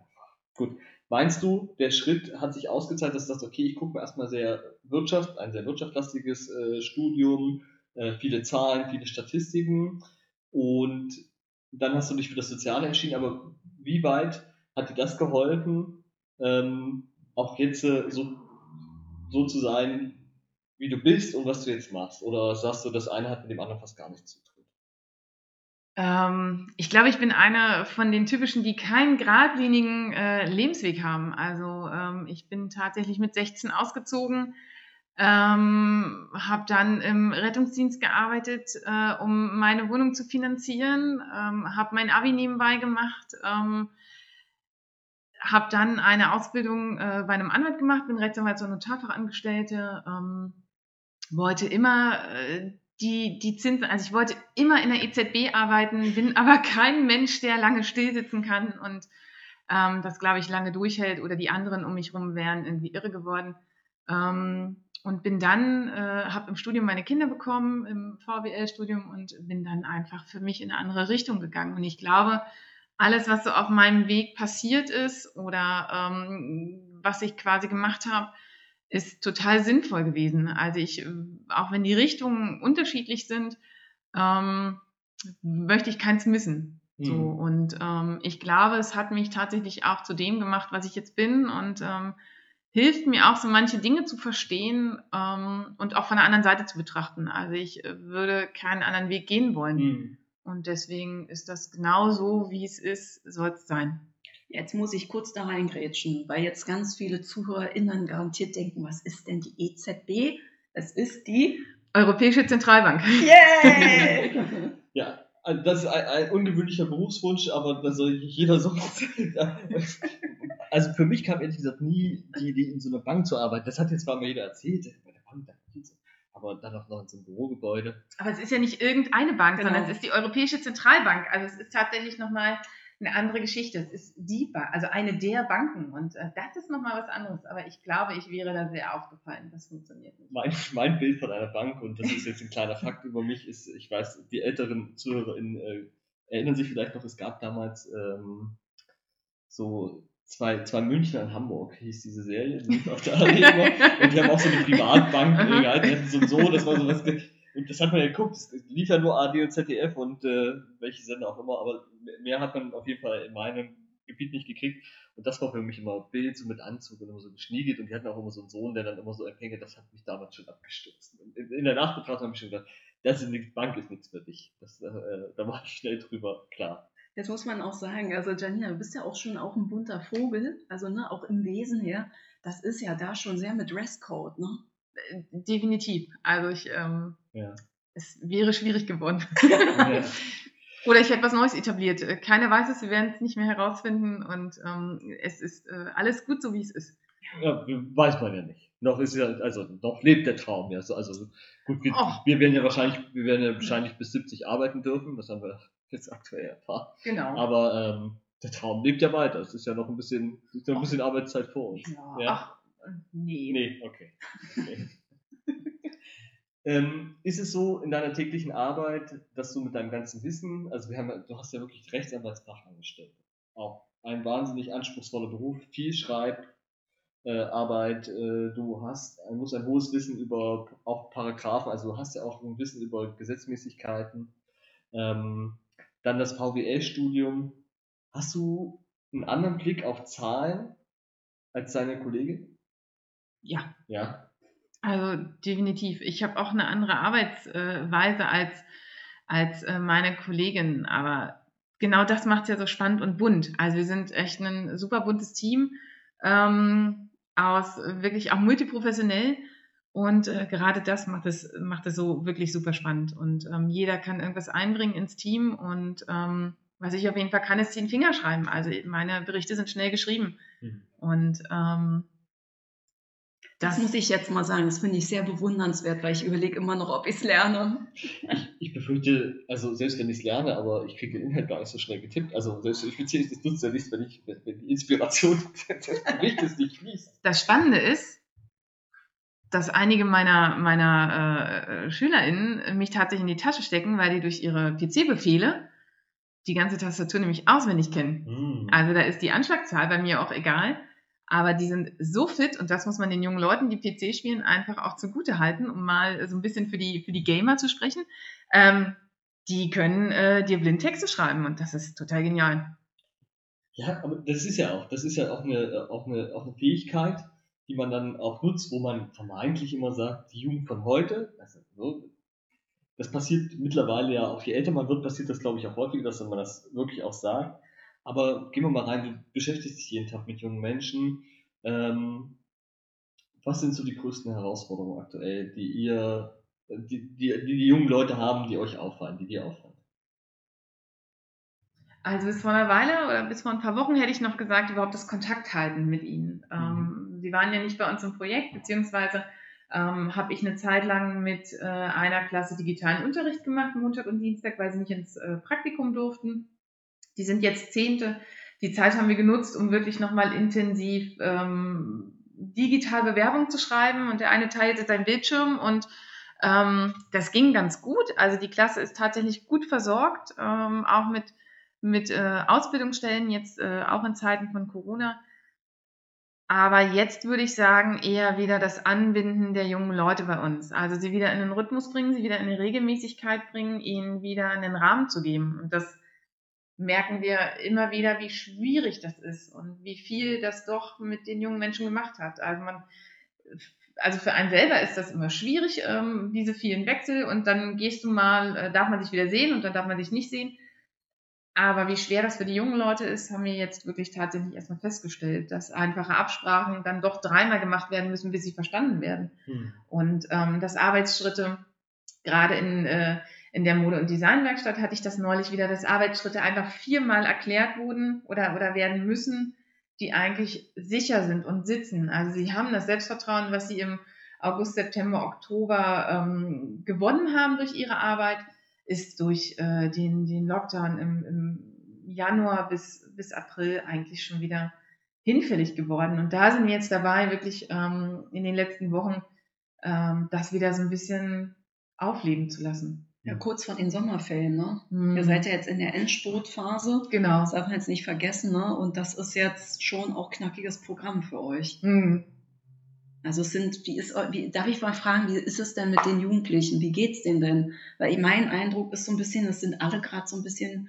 Speaker 1: gut, meinst du, der Schritt hat sich ausgezahlt, dass du sagst, okay, ich gucke mir erstmal sehr Wirtschaft, ein sehr wirtschaftslastiges äh, Studium, äh, viele Zahlen, viele Statistiken und dann hast du dich für das Soziale entschieden, aber wie weit hat dir das geholfen, ähm, auch jetzt äh, so, so zu sein, wie du bist und was du jetzt machst? Oder sagst du, das eine hat mit dem anderen fast gar nichts zu tun?
Speaker 3: Ähm, ich glaube, ich bin einer von den typischen, die keinen geradlinigen äh, Lebensweg haben. Also ähm, ich bin tatsächlich mit 16 ausgezogen, ähm, habe dann im Rettungsdienst gearbeitet, äh, um meine Wohnung zu finanzieren, ähm, habe mein Abi nebenbei gemacht, ähm, habe dann eine Ausbildung äh, bei einem Anwalt gemacht, bin Rechtsanwalts- und Notarfachangestellte, ähm, wollte immer äh, die, die Zinsen, also ich wollte immer in der EZB arbeiten, bin aber kein Mensch, der lange stillsitzen kann und ähm, das, glaube ich, lange durchhält oder die anderen um mich herum wären irgendwie irre geworden. Ähm, und bin dann, äh, habe im Studium meine Kinder bekommen, im VWL-Studium und bin dann einfach für mich in eine andere Richtung gegangen. Und ich glaube, alles, was so auf meinem Weg passiert ist oder ähm, was ich quasi gemacht habe, ist total sinnvoll gewesen. Also ich, auch wenn die Richtungen unterschiedlich sind, ähm, möchte ich keins missen. So, mhm. und ähm, ich glaube, es hat mich tatsächlich auch zu dem gemacht, was ich jetzt bin und ähm, hilft mir auch so manche Dinge zu verstehen ähm, und auch von der anderen Seite zu betrachten. Also ich äh, würde keinen anderen Weg gehen wollen. Mhm. Und deswegen ist das genau so, wie es ist, soll es sein.
Speaker 2: Jetzt muss ich kurz da reingrätschen, weil jetzt ganz viele ZuhörerInnen garantiert denken, was ist denn die EZB? Das ist die
Speaker 3: Europäische Zentralbank.
Speaker 2: Yeah!
Speaker 1: ja, also das ist ein, ein, ungewöhnlicher Berufswunsch, aber da soll jeder so. also für mich kam ehrlich gesagt nie die Idee, in so einer Bank zu arbeiten. Das hat jetzt zwar mal jeder erzählt, bei der Bank, aber dann auch noch in so einem Bürogebäude.
Speaker 3: Aber es ist ja nicht irgendeine Bank, genau. sondern es ist die Europäische Zentralbank. Also es ist tatsächlich nochmal eine andere Geschichte. Es ist die Bank, also eine der Banken. Und äh, das ist nochmal was anderes. Aber ich glaube, ich wäre da sehr aufgefallen. Das funktioniert nicht.
Speaker 1: Mein, mein Bild von einer Bank, und das ist jetzt ein kleiner Fakt über mich, ist, ich weiß, die älteren ZuhörerInnen äh, erinnern sich vielleicht noch, es gab damals ähm, so zwei, zwei Münchner in Hamburg, hieß diese Serie, die auf der Arena. und die haben auch so eine Privatbank gehalten, die hatten so und so, das war so was. Und das hat man ja geguckt, es lief ja nur AD und ZDF und äh, welche Sender auch immer, aber mehr hat man auf jeden Fall in meinem Gebiet nicht gekriegt. Und das war für mich immer Bild so mit Anzug und immer so geschniegelt. Und die hatten auch immer so einen Sohn, der dann immer so empfänge, das hat mich damals schon abgestürzt. In, in der Nachbetrachtung habe ich schon gedacht, das ist nichts, Bank ist nichts für dich. Das, äh, da war ich schnell drüber klar.
Speaker 2: Jetzt muss man auch sagen, also Janina, du bist ja auch schon auch ein bunter Vogel, also ne, auch im Wesen her. Das ist ja da schon sehr mit Dresscode, ne?
Speaker 3: Äh, definitiv. Also ich, ähm, ja. es wäre schwierig geworden. Ja. Oder ich hätte was Neues etabliert. Äh, keiner weiß es, wir werden es nicht mehr herausfinden und ähm, es ist äh, alles gut so, wie es ist.
Speaker 1: Ja, weiß man ja nicht. Noch ist ja, also noch lebt der Traum. Ja. Also, also gut, wir, wir werden ja wahrscheinlich, wir werden ja wahrscheinlich bis 70 arbeiten dürfen. Das haben wir jetzt aktuell erfahren.
Speaker 3: Genau.
Speaker 1: Aber ähm, der Traum lebt ja weiter. Es ist ja noch ein bisschen, noch ein bisschen Arbeitszeit vor uns.
Speaker 3: Ja. ja. Nee.
Speaker 1: Nee, okay. okay. ähm, ist es so in deiner täglichen Arbeit, dass du mit deinem ganzen Wissen, also wir haben, du hast ja wirklich Rechtsanwaltsfachangestellte, auch ein wahnsinnig anspruchsvoller Beruf, viel Schreib, äh, äh, du hast, du musst ein hohes Wissen über auch Paragraphen, also du hast ja auch ein Wissen über Gesetzmäßigkeiten. Ähm, dann das VWL-Studium. Hast du einen anderen Blick auf Zahlen als deine Kollegin?
Speaker 3: Ja.
Speaker 1: Ja.
Speaker 3: Also definitiv. Ich habe auch eine andere Arbeitsweise als, als äh, meine Kollegin, aber genau das macht es ja so spannend und bunt. Also wir sind echt ein super buntes Team ähm, aus wirklich auch multiprofessionell und äh, gerade das macht es, macht es so wirklich super spannend. Und ähm, jeder kann irgendwas einbringen ins Team. Und ähm, was ich auf jeden Fall kann, ist den Finger schreiben. Also meine Berichte sind schnell geschrieben. Mhm. Und ähm,
Speaker 2: das, muss ich jetzt mal sagen, das finde ich sehr bewundernswert, weil ich überlege immer noch, ob ich es lerne.
Speaker 1: Ich, ich, befürchte, also selbst wenn ich es lerne, aber ich kriege den Inhalt gar nicht so schnell getippt. Also selbst ich beziehe das nutzt ja nichts, wenn, ich, wenn die Inspiration des Berichtes nicht fließt.
Speaker 3: Das Spannende ist, dass einige meiner, meiner äh, SchülerInnen mich tatsächlich in die Tasche stecken, weil die durch ihre PC-Befehle die ganze Tastatur nämlich auswendig kennen. Mm. Also da ist die Anschlagzahl bei mir auch egal. Aber die sind so fit und das muss man den jungen Leuten, die PC spielen, einfach auch zugute halten, um mal so ein bisschen für die, für die Gamer zu sprechen. Ähm, die können äh, dir blind Texte schreiben und das ist total genial.
Speaker 1: Ja, aber das ist ja auch, das ist ja auch eine, auch eine, auch eine Fähigkeit, die man dann auch nutzt, wo man vermeintlich immer sagt, die Jugend von heute, also so, das passiert mittlerweile ja auch, je älter man wird, passiert das glaube ich auch häufiger, dass man das wirklich auch sagt. Aber gehen wir mal rein, du beschäftigst dich jeden Tag mit jungen Menschen. Ähm, was sind so die größten Herausforderungen aktuell, die ihr, die, die, die, die jungen Leute haben, die euch auffallen, die dir auffallen?
Speaker 3: Also bis vor einer Weile oder bis vor ein paar Wochen hätte ich noch gesagt, überhaupt das Kontakt halten mit ihnen. Mhm. Ähm, sie waren ja nicht bei uns im Projekt, beziehungsweise ähm, habe ich eine Zeit lang mit äh, einer Klasse digitalen Unterricht gemacht, Montag und Dienstag, weil sie nicht ins äh, Praktikum durften. Die sind jetzt Zehnte. Die Zeit haben wir genutzt, um wirklich nochmal intensiv ähm, digital Bewerbung zu schreiben. Und der eine teilte seinen Bildschirm und ähm, das ging ganz gut. Also die Klasse ist tatsächlich gut versorgt, ähm, auch mit, mit äh, Ausbildungsstellen, jetzt äh, auch in Zeiten von Corona. Aber jetzt würde ich sagen, eher wieder das Anbinden der jungen Leute bei uns. Also sie wieder in den Rhythmus bringen, sie wieder in eine Regelmäßigkeit bringen, ihnen wieder einen Rahmen zu geben. Und das merken wir immer wieder, wie schwierig das ist und wie viel das doch mit den jungen Menschen gemacht hat. Also man, also für einen selber ist das immer schwierig, ähm, diese vielen Wechsel und dann gehst du mal, äh, darf man sich wieder sehen und dann darf man sich nicht sehen. Aber wie schwer das für die jungen Leute ist, haben wir jetzt wirklich tatsächlich erstmal festgestellt, dass einfache Absprachen dann doch dreimal gemacht werden müssen, bis sie verstanden werden. Hm. Und ähm, dass Arbeitsschritte gerade in äh, in der Mode- und Designwerkstatt hatte ich das neulich wieder, dass Arbeitsschritte einfach viermal erklärt wurden oder, oder werden müssen, die eigentlich sicher sind und sitzen. Also sie haben das Selbstvertrauen, was sie im August, September, Oktober ähm, gewonnen haben durch ihre Arbeit, ist durch äh, den, den Lockdown im, im Januar bis, bis April eigentlich schon wieder hinfällig geworden. Und da sind wir jetzt dabei, wirklich ähm, in den letzten Wochen ähm, das wieder so ein bisschen aufleben zu lassen.
Speaker 2: Ja, kurz vor den Sommerferien, ne? Mhm. Ihr seid ja jetzt in der Endspurtphase.
Speaker 3: Genau.
Speaker 2: Das darf man jetzt nicht vergessen, ne? Und das ist jetzt schon auch knackiges Programm für euch.
Speaker 3: Mhm.
Speaker 2: Also es sind, wie ist, wie, darf ich mal fragen, wie ist es denn mit den Jugendlichen? Wie geht's denen denn? Weil mein Eindruck ist so ein bisschen, es sind alle gerade so ein bisschen,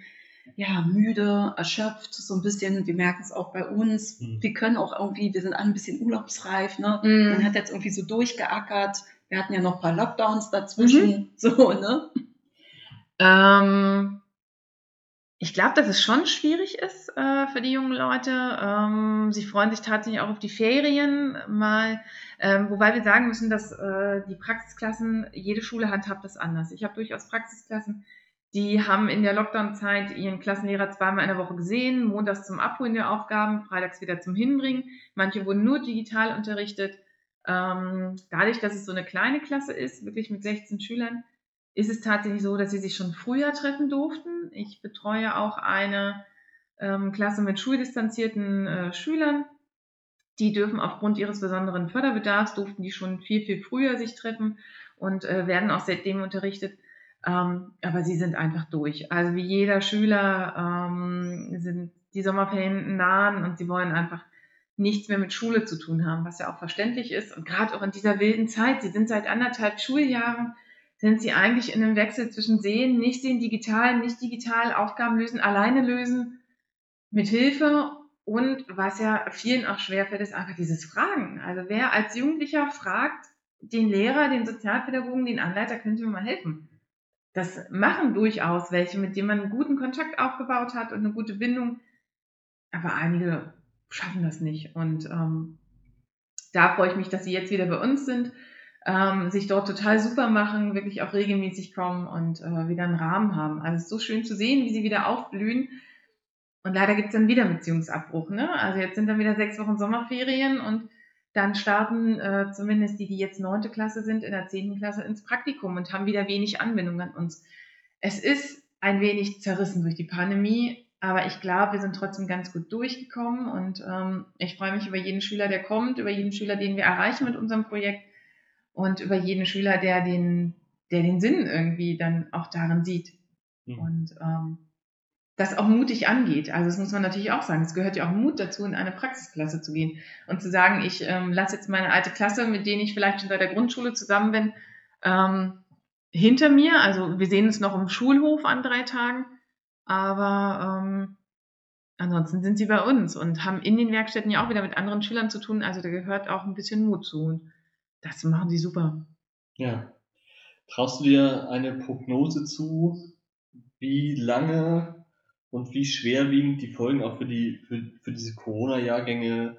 Speaker 2: ja, müde, erschöpft, so ein bisschen, wir merken es auch bei uns. Mhm. Wir können auch irgendwie, wir sind alle ein bisschen urlaubsreif, ne? Mhm. Man hat jetzt irgendwie so durchgeackert, wir hatten ja noch ein paar Lockdowns dazwischen. Mhm. So, ne?
Speaker 3: Ähm, ich glaube, dass es schon schwierig ist äh, für die jungen Leute. Ähm, sie freuen sich tatsächlich auch auf die Ferien mal, ähm, wobei wir sagen müssen, dass äh, die Praxisklassen, jede Schule handhabt das anders. Ich habe durchaus Praxisklassen, die haben in der Lockdown-Zeit ihren Klassenlehrer zweimal in der Woche gesehen, montags zum Abholen der Aufgaben, freitags wieder zum Hinbringen. Manche wurden nur digital unterrichtet. Ähm, dadurch, dass es so eine kleine Klasse ist, wirklich mit 16 Schülern, ist es tatsächlich so, dass sie sich schon früher treffen durften. Ich betreue auch eine ähm, Klasse mit schuldistanzierten äh, Schülern. Die dürfen aufgrund ihres besonderen Förderbedarfs, durften die schon viel, viel früher sich treffen und äh, werden auch seitdem unterrichtet. Ähm, aber sie sind einfach durch. Also wie jeder Schüler ähm, sind die Sommerferien nahen und sie wollen einfach nichts mehr mit Schule zu tun haben, was ja auch verständlich ist. Und gerade auch in dieser wilden Zeit, sie sind seit anderthalb Schuljahren, sind sie eigentlich in einem Wechsel zwischen Sehen, nicht sehen, digital, nicht digital, Aufgaben lösen, alleine lösen, mit Hilfe und was ja vielen auch schwerfällt, ist einfach dieses Fragen. Also wer als Jugendlicher fragt, den Lehrer, den Sozialpädagogen, den Anleiter, können Sie mir mal helfen? Das machen durchaus welche, mit denen man einen guten Kontakt aufgebaut hat und eine gute Bindung. Aber einige schaffen das nicht. Und ähm, da freue ich mich, dass sie jetzt wieder bei uns sind, ähm, sich dort total super machen, wirklich auch regelmäßig kommen und äh, wieder einen Rahmen haben. Also es ist so schön zu sehen, wie sie wieder aufblühen. Und leider gibt es dann wieder Beziehungsabbruch. Ne? Also jetzt sind dann wieder sechs Wochen Sommerferien und dann starten äh, zumindest die, die jetzt neunte Klasse sind, in der zehnten Klasse ins Praktikum und haben wieder wenig Anbindung an uns. Es ist ein wenig zerrissen durch die Pandemie, aber ich glaube, wir sind trotzdem ganz gut durchgekommen und ähm, ich freue mich über jeden Schüler, der kommt, über jeden Schüler, den wir erreichen mit unserem Projekt und über jeden Schüler, der den, der den Sinn irgendwie dann auch darin sieht. Mhm. Und ähm, das auch mutig angeht. Also das muss man natürlich auch sagen. Es gehört ja auch Mut dazu, in eine Praxisklasse zu gehen und zu sagen, ich ähm, lasse jetzt meine alte Klasse, mit denen ich vielleicht schon seit der Grundschule zusammen bin, ähm, hinter mir. Also wir sehen uns noch im Schulhof an drei Tagen, aber ähm, ansonsten sind sie bei uns und haben in den Werkstätten ja auch wieder mit anderen Schülern zu tun. Also da gehört auch ein bisschen Mut zu. Und das machen sie super.
Speaker 1: Ja. Traust du dir eine Prognose zu, wie lange und wie schwerwiegend die Folgen auch für die für, für diese Corona-Jahrgänge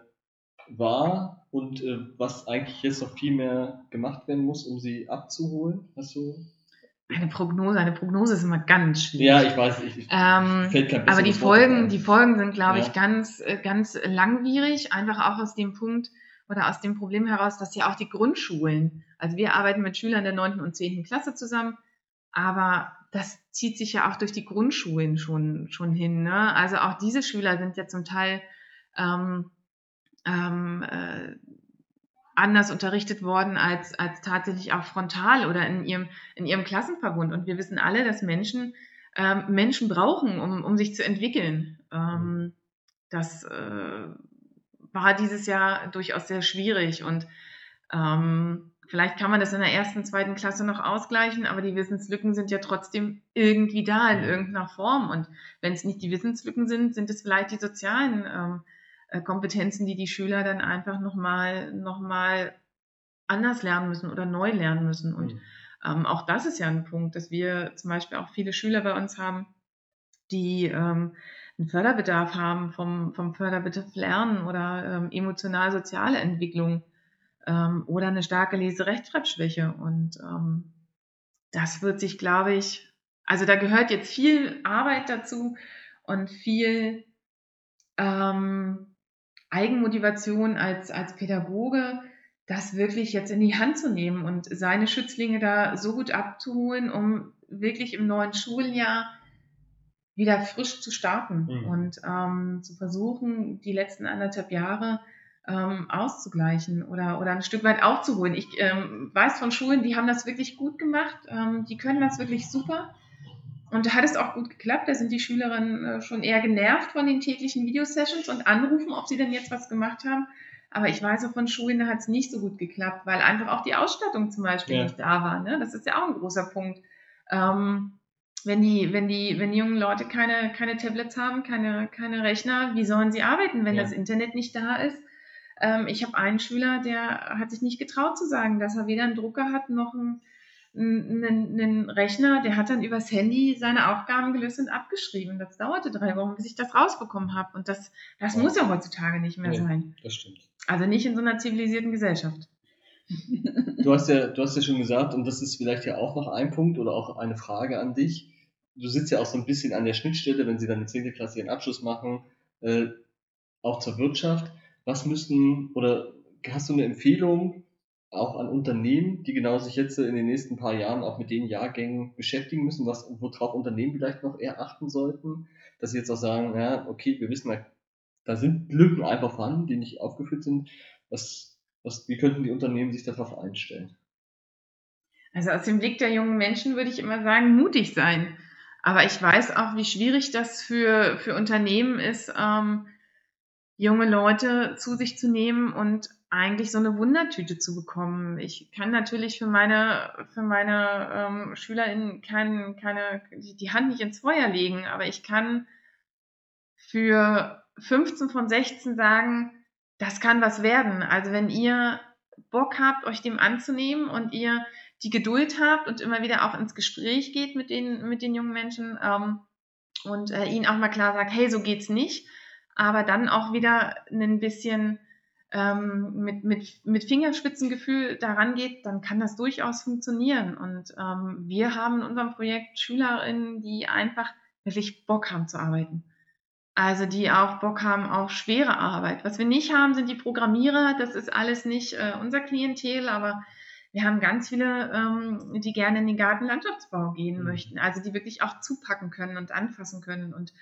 Speaker 1: war und äh, was eigentlich jetzt noch viel mehr gemacht werden muss, um sie abzuholen? Hast du
Speaker 3: eine Prognose, eine Prognose ist immer ganz schwierig.
Speaker 1: Ja, ich weiß, ich,
Speaker 3: ähm, fällt kein Aber die Folgen, die Folgen sind, glaube ja. ich, ganz, äh, ganz langwierig, einfach auch aus dem Punkt oder aus dem Problem heraus, dass ja auch die Grundschulen, also wir arbeiten mit Schülern der 9. und 10. Klasse zusammen, aber das zieht sich ja auch durch die Grundschulen schon, schon hin. Ne? Also auch diese Schüler sind ja zum Teil ähm, ähm, äh, anders unterrichtet worden als, als tatsächlich auch frontal oder in ihrem, in ihrem Klassenverbund. Und wir wissen alle, dass Menschen ähm, Menschen brauchen, um, um sich zu entwickeln. Ähm, das äh, war dieses Jahr durchaus sehr schwierig und ähm, vielleicht kann man das in der ersten, zweiten Klasse noch ausgleichen, aber die Wissenslücken sind ja trotzdem irgendwie da in irgendeiner Form. Und wenn es nicht die Wissenslücken sind, sind es vielleicht die sozialen ähm, äh, Kompetenzen, die die Schüler dann einfach nochmal noch mal anders lernen müssen oder neu lernen müssen. Und mhm. ähm, auch das ist ja ein Punkt, dass wir zum Beispiel auch viele Schüler bei uns haben, die ähm, einen Förderbedarf haben vom, vom Förderbedarf Lernen oder ähm, emotional-soziale Entwicklung ähm, oder eine starke Leserechtschreibschwäche. Und ähm, das wird sich, glaube ich, also da gehört jetzt viel Arbeit dazu und viel ähm, Eigenmotivation als, als Pädagoge, das wirklich jetzt in die Hand zu nehmen und seine Schützlinge da so gut abzuholen, um wirklich im neuen Schuljahr wieder frisch zu starten mhm. und ähm, zu versuchen, die letzten anderthalb Jahre ähm, auszugleichen oder, oder ein Stück weit aufzuholen. Ich ähm, weiß von Schulen, die haben das wirklich gut gemacht, ähm, die können das wirklich super. Und da hat es auch gut geklappt. Da sind die Schülerinnen äh, schon eher genervt von den täglichen Videosessions und anrufen, ob sie denn jetzt was gemacht haben. Aber ich weiß auch von Schulen, da hat es nicht so gut geklappt, weil einfach auch die Ausstattung zum Beispiel ja. nicht da war. Ne? Das ist ja auch ein großer Punkt. Ähm, wenn die, wenn die, wenn die jungen Leute keine, keine Tablets haben, keine, keine Rechner, wie sollen sie arbeiten, wenn ja. das Internet nicht da ist? Ähm, ich habe einen Schüler, der hat sich nicht getraut zu sagen, dass er weder einen Drucker hat noch einen einen, einen Rechner, der hat dann übers Handy seine Aufgaben gelöst und abgeschrieben. Das dauerte drei Wochen, bis ich das rausbekommen habe. Und das, das ja. muss ja heutzutage nicht mehr nee, sein.
Speaker 1: Das stimmt.
Speaker 3: Also nicht in so einer zivilisierten Gesellschaft.
Speaker 1: Du hast ja, du hast ja schon gesagt, und das ist vielleicht ja auch noch ein Punkt oder auch eine Frage an dich. Du sitzt ja auch so ein bisschen an der Schnittstelle, wenn sie dann in 10. Klasse ihren Abschluss machen, äh, auch zur Wirtschaft. Was müssten, oder hast du eine Empfehlung, auch an Unternehmen, die genau sich jetzt in den nächsten paar Jahren auch mit den Jahrgängen beschäftigen müssen, was, worauf Unternehmen vielleicht noch eher achten sollten, dass sie jetzt auch sagen, ja, okay, wir wissen, da sind Lücken einfach vorhanden, die nicht aufgeführt sind. Was, was, wie könnten die Unternehmen sich darauf einstellen?
Speaker 3: Also aus dem Blick der jungen Menschen würde ich immer sagen, mutig sein. Aber ich weiß auch, wie schwierig das für, für Unternehmen ist, ähm, junge Leute zu sich zu nehmen und eigentlich so eine Wundertüte zu bekommen. Ich kann natürlich für meine, für meine ähm, SchülerInnen kein, keine, die Hand nicht ins Feuer legen, aber ich kann für 15 von 16 sagen, das kann was werden. Also wenn ihr Bock habt, euch dem anzunehmen und ihr die Geduld habt und immer wieder auch ins Gespräch geht mit den, mit den jungen Menschen ähm, und äh, ihnen auch mal klar sagt, hey, so geht's nicht, aber dann auch wieder ein bisschen ähm, mit, mit, mit Fingerspitzengefühl daran geht, dann kann das durchaus funktionieren. Und ähm, wir haben in unserem Projekt Schülerinnen, die einfach wirklich Bock haben zu arbeiten. Also die auch Bock haben auf schwere Arbeit. Was wir nicht haben, sind die Programmierer. Das ist alles nicht äh, unser Klientel, aber wir haben ganz viele, ähm, die gerne in den Gartenlandschaftsbau gehen mhm. möchten. Also die wirklich auch zupacken können und anfassen können. Und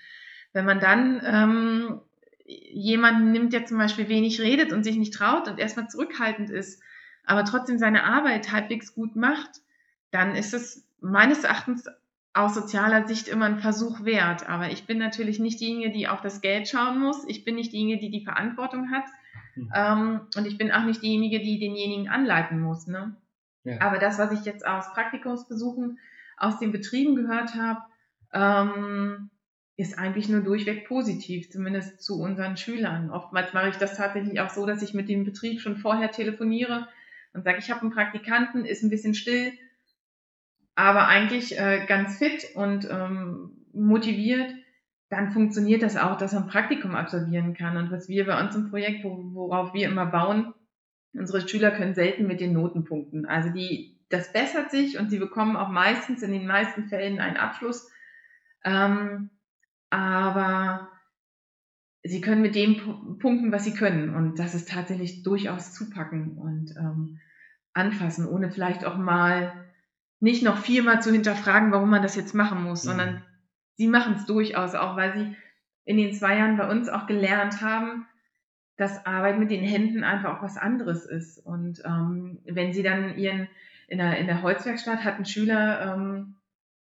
Speaker 3: wenn man dann ähm, jemanden nimmt, der zum Beispiel wenig redet und sich nicht traut und erstmal zurückhaltend ist, aber trotzdem seine Arbeit halbwegs gut macht, dann ist es meines Erachtens aus sozialer Sicht immer ein Versuch wert. Aber ich bin natürlich nicht diejenige, die auf das Geld schauen muss. Ich bin nicht diejenige, die die Verantwortung hat. Mhm. Ähm, und ich bin auch nicht diejenige, die denjenigen anleiten muss. Ne? Ja. Aber das, was ich jetzt aus Praktikumsbesuchen aus den Betrieben gehört habe, ähm, ist eigentlich nur durchweg positiv, zumindest zu unseren Schülern. Oftmals mache ich das tatsächlich auch so, dass ich mit dem Betrieb schon vorher telefoniere und sage, ich habe einen Praktikanten, ist ein bisschen still, aber eigentlich äh, ganz fit und ähm, motiviert, dann funktioniert das auch, dass er ein Praktikum absolvieren kann. Und was wir bei uns im Projekt, wo, worauf wir immer bauen, unsere Schüler können selten mit den Notenpunkten. Also die, das bessert sich und sie bekommen auch meistens in den meisten Fällen einen Abschluss. Ähm, aber sie können mit dem punkten, was sie können. Und das ist tatsächlich durchaus zupacken und ähm, anfassen, ohne vielleicht auch mal nicht noch viermal zu hinterfragen, warum man das jetzt machen muss, mhm. sondern sie machen es durchaus auch, weil sie in den zwei Jahren bei uns auch gelernt haben, dass Arbeit mit den Händen einfach auch was anderes ist. Und ähm, wenn sie dann ihren, in der, in der Holzwerkstatt hat ein Schüler ähm,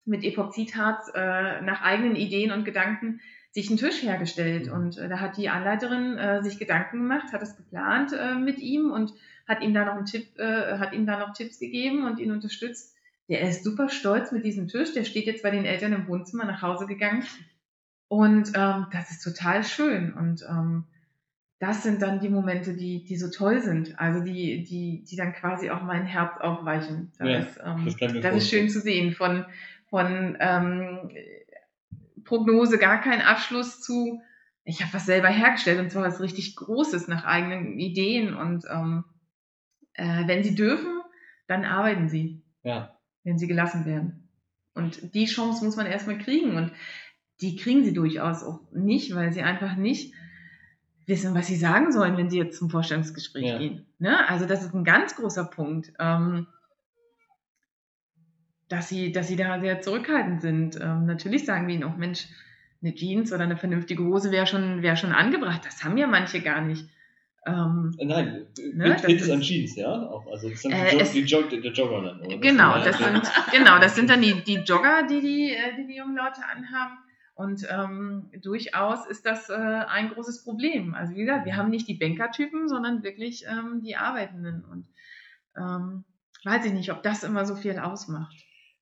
Speaker 3: mit Epoxidharz äh, nach eigenen Ideen und Gedanken sich einen Tisch hergestellt. Mhm. Und äh, da hat die Anleiterin äh, sich Gedanken gemacht, hat es geplant äh, mit ihm und hat ihm da noch einen Tipp, äh, hat ihm da noch Tipps gegeben und ihn unterstützt. Der ist super stolz mit diesem Tisch. Der steht jetzt bei den Eltern im Wohnzimmer nach Hause gegangen. Und ähm, das ist total schön. Und ähm, das sind dann die Momente, die, die so toll sind. Also die, die, die dann quasi auch mein Herz aufweichen. Das, ja, ist, ähm, das, das ist schön zu sehen. Von, von ähm, Prognose gar kein Abschluss zu, ich habe was selber hergestellt und zwar was richtig Großes nach eigenen Ideen. Und ähm, äh, wenn sie dürfen, dann arbeiten sie. Ja wenn sie gelassen werden. Und die Chance muss man erstmal kriegen. Und die kriegen sie durchaus auch nicht, weil sie einfach nicht wissen, was sie sagen sollen, wenn sie jetzt zum Vorstellungsgespräch ja. gehen. Ne? Also das ist ein ganz großer Punkt, ähm, dass, sie, dass sie da sehr zurückhaltend sind. Ähm, natürlich sagen wir ihnen auch, Mensch, eine Jeans oder eine vernünftige Hose wäre schon, wär schon angebracht. Das haben ja manche gar nicht.
Speaker 1: Ähm, äh, Nein, ne, mit Hits an Jeans, ja? Auch, also das sind äh, die, es, die Jog, der Jogger dann,
Speaker 3: oder? Genau, das sind, genau, das sind dann die, die Jogger, die die, äh, die die jungen Leute anhaben. Und ähm, durchaus ist das äh, ein großes Problem. Also wie gesagt, wir haben nicht die Bankertypen, sondern wirklich ähm, die Arbeitenden. Und ähm, weiß ich nicht, ob das immer so viel ausmacht.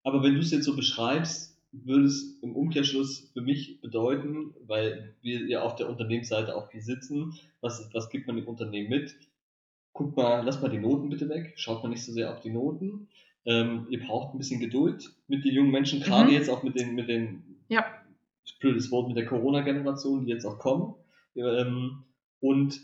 Speaker 1: Aber wenn du es jetzt so beschreibst, würde es im Umkehrschluss für mich bedeuten, weil wir ja auf der Unternehmensseite auch viel sitzen, was, was gibt man dem Unternehmen mit? Guckt mal, lasst mal die Noten bitte weg, schaut mal nicht so sehr auf die Noten. Ähm, ihr braucht ein bisschen Geduld mit den jungen Menschen, gerade mhm. jetzt auch mit den, mit den, ja. blödes Wort, mit der Corona-Generation, die jetzt auch kommen. Ähm, und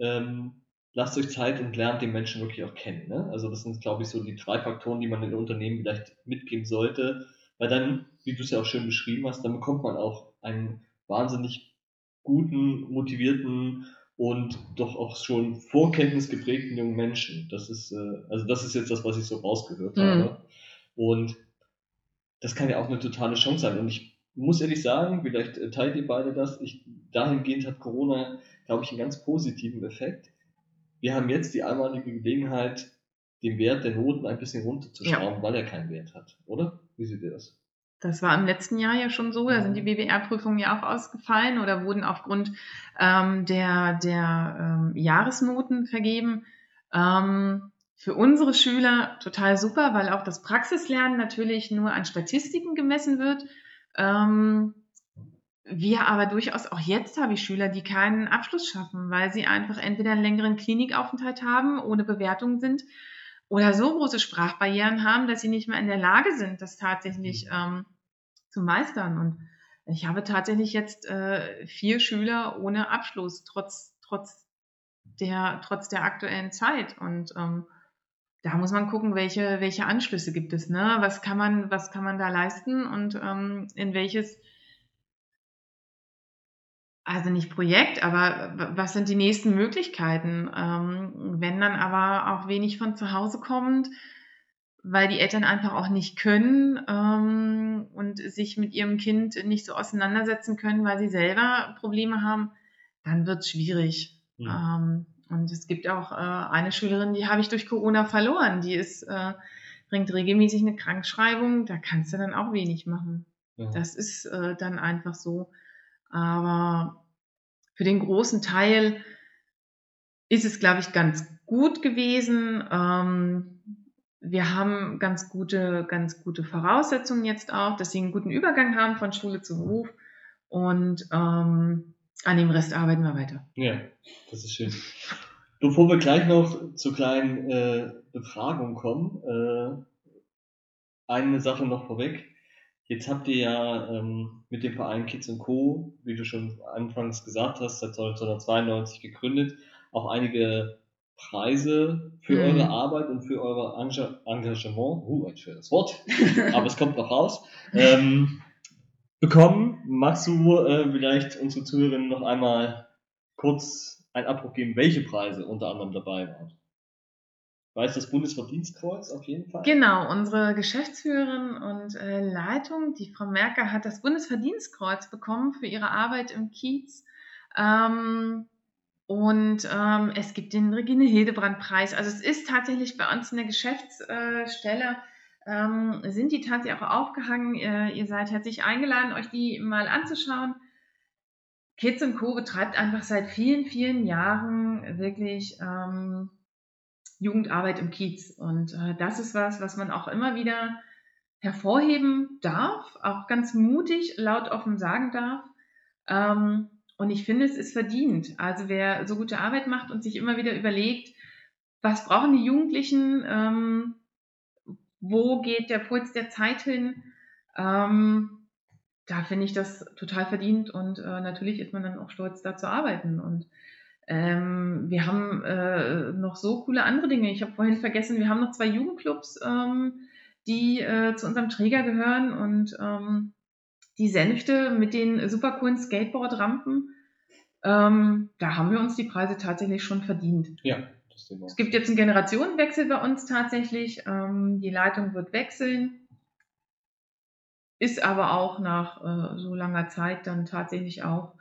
Speaker 1: ähm, lasst euch Zeit und lernt den Menschen wirklich auch kennen. Ne? Also das sind, glaube ich, so die drei Faktoren, die man in Unternehmen vielleicht mitgeben sollte, weil dann, wie du es ja auch schön beschrieben hast, dann bekommt man auch einen wahnsinnig guten, motivierten und doch auch schon Vorkenntnis geprägten jungen Menschen. Das ist, äh, also das ist jetzt das, was ich so rausgehört mhm. habe. Und das kann ja auch eine totale Chance sein. Und ich muss ehrlich sagen, vielleicht äh, teilt ihr beide das, ich, dahingehend hat Corona, glaube ich, einen ganz positiven Effekt. Wir haben jetzt die einmalige Gelegenheit, den Wert der Noten ein bisschen runterzuschrauben, ja. weil er keinen Wert hat, oder? Wie seht ihr das?
Speaker 3: Das war im letzten Jahr ja schon so. Da sind die. BWR-Prüfungen ja auch ausgefallen oder wurden aufgrund ähm, der, der ähm, Jahresnoten vergeben. Ähm, für unsere Schüler total super, weil auch das Praxislernen natürlich nur an Statistiken gemessen wird. Ähm, wir aber durchaus auch jetzt habe ich Schüler, die keinen Abschluss schaffen, weil sie einfach entweder einen längeren Klinikaufenthalt haben, ohne Bewertung sind oder so große Sprachbarrieren haben, dass sie nicht mehr in der Lage sind, das tatsächlich mhm. ähm, zu meistern. Und ich habe tatsächlich jetzt äh, vier Schüler ohne Abschluss, trotz, trotz, der, trotz der aktuellen Zeit. Und ähm, da muss man gucken, welche, welche Anschlüsse gibt es, ne? Was kann man, was kann man da leisten und ähm, in welches also nicht Projekt, aber was sind die nächsten Möglichkeiten? Ähm, wenn dann aber auch wenig von zu Hause kommt, weil die Eltern einfach auch nicht können ähm, und sich mit ihrem Kind nicht so auseinandersetzen können, weil sie selber Probleme haben, dann wird es schwierig. Ja. Ähm, und es gibt auch äh, eine Schülerin, die habe ich durch Corona verloren. Die ist äh, bringt regelmäßig eine Krankschreibung, da kannst du dann auch wenig machen.
Speaker 1: Ja.
Speaker 3: Das ist äh, dann einfach so. Aber für den großen Teil ist es, glaube ich, ganz gut gewesen. Ähm, wir haben ganz gute, ganz gute Voraussetzungen jetzt auch, dass sie einen guten Übergang haben von Schule zu Beruf. Und ähm, an dem Rest arbeiten wir weiter.
Speaker 1: Ja, das ist schön. Bevor wir gleich noch zur kleinen äh, Befragung kommen, äh, eine Sache noch vorweg. Jetzt habt ihr ja ähm, mit dem Verein Kids Co., wie du schon anfangs gesagt hast, seit 1992 gegründet, auch einige Preise für
Speaker 3: Mhm.
Speaker 1: eure Arbeit und für euer Enga Engagement, uh, ein schönes Wort, aber es kommt noch raus, ähm, bekommen. Magst du äh, vielleicht unsere Zuhörerinnen noch einmal kurz einen Abbruch geben, welche Preise unter anderem dabei waren? Weiß das Bundesverdienstkreuz auf jeden Fall?
Speaker 3: Genau, unsere Geschäftsführerin und äh, Leitung, die Frau Merker, hat das Bundesverdienstkreuz bekommen für ihre Arbeit im Kiez. Ähm, und ähm, es gibt den Regine Hildebrand Preis. Also es ist tatsächlich bei uns in der Geschäftsstelle, ähm, sind die tatsächlich auch aufgehangen. Ihr, ihr seid herzlich eingeladen, euch die mal anzuschauen. Kids Co. betreibt einfach seit vielen, vielen Jahren wirklich ähm, Jugendarbeit im Kiez. Und äh, das ist was, was man auch immer wieder hervorheben darf, auch ganz mutig laut offen sagen darf. Ähm, und ich finde, es ist verdient. Also wer so gute Arbeit macht und sich immer wieder überlegt, was brauchen die Jugendlichen, ähm, wo geht der Puls der Zeit hin, ähm, da finde ich das total verdient und äh, natürlich ist man dann auch stolz, da zu arbeiten. Und ähm, wir haben äh, noch so coole andere Dinge. Ich habe vorhin vergessen, wir haben noch zwei Jugendclubs, ähm, die äh, zu unserem Träger gehören und ähm, die Sänfte mit den super coolen Skateboard-Rampen. Ähm, da haben wir uns die Preise tatsächlich schon verdient.
Speaker 1: Ja, das Thema.
Speaker 3: Es gibt jetzt einen Generationenwechsel bei uns tatsächlich. Ähm, die Leitung wird wechseln. Ist aber auch nach äh, so langer Zeit dann tatsächlich auch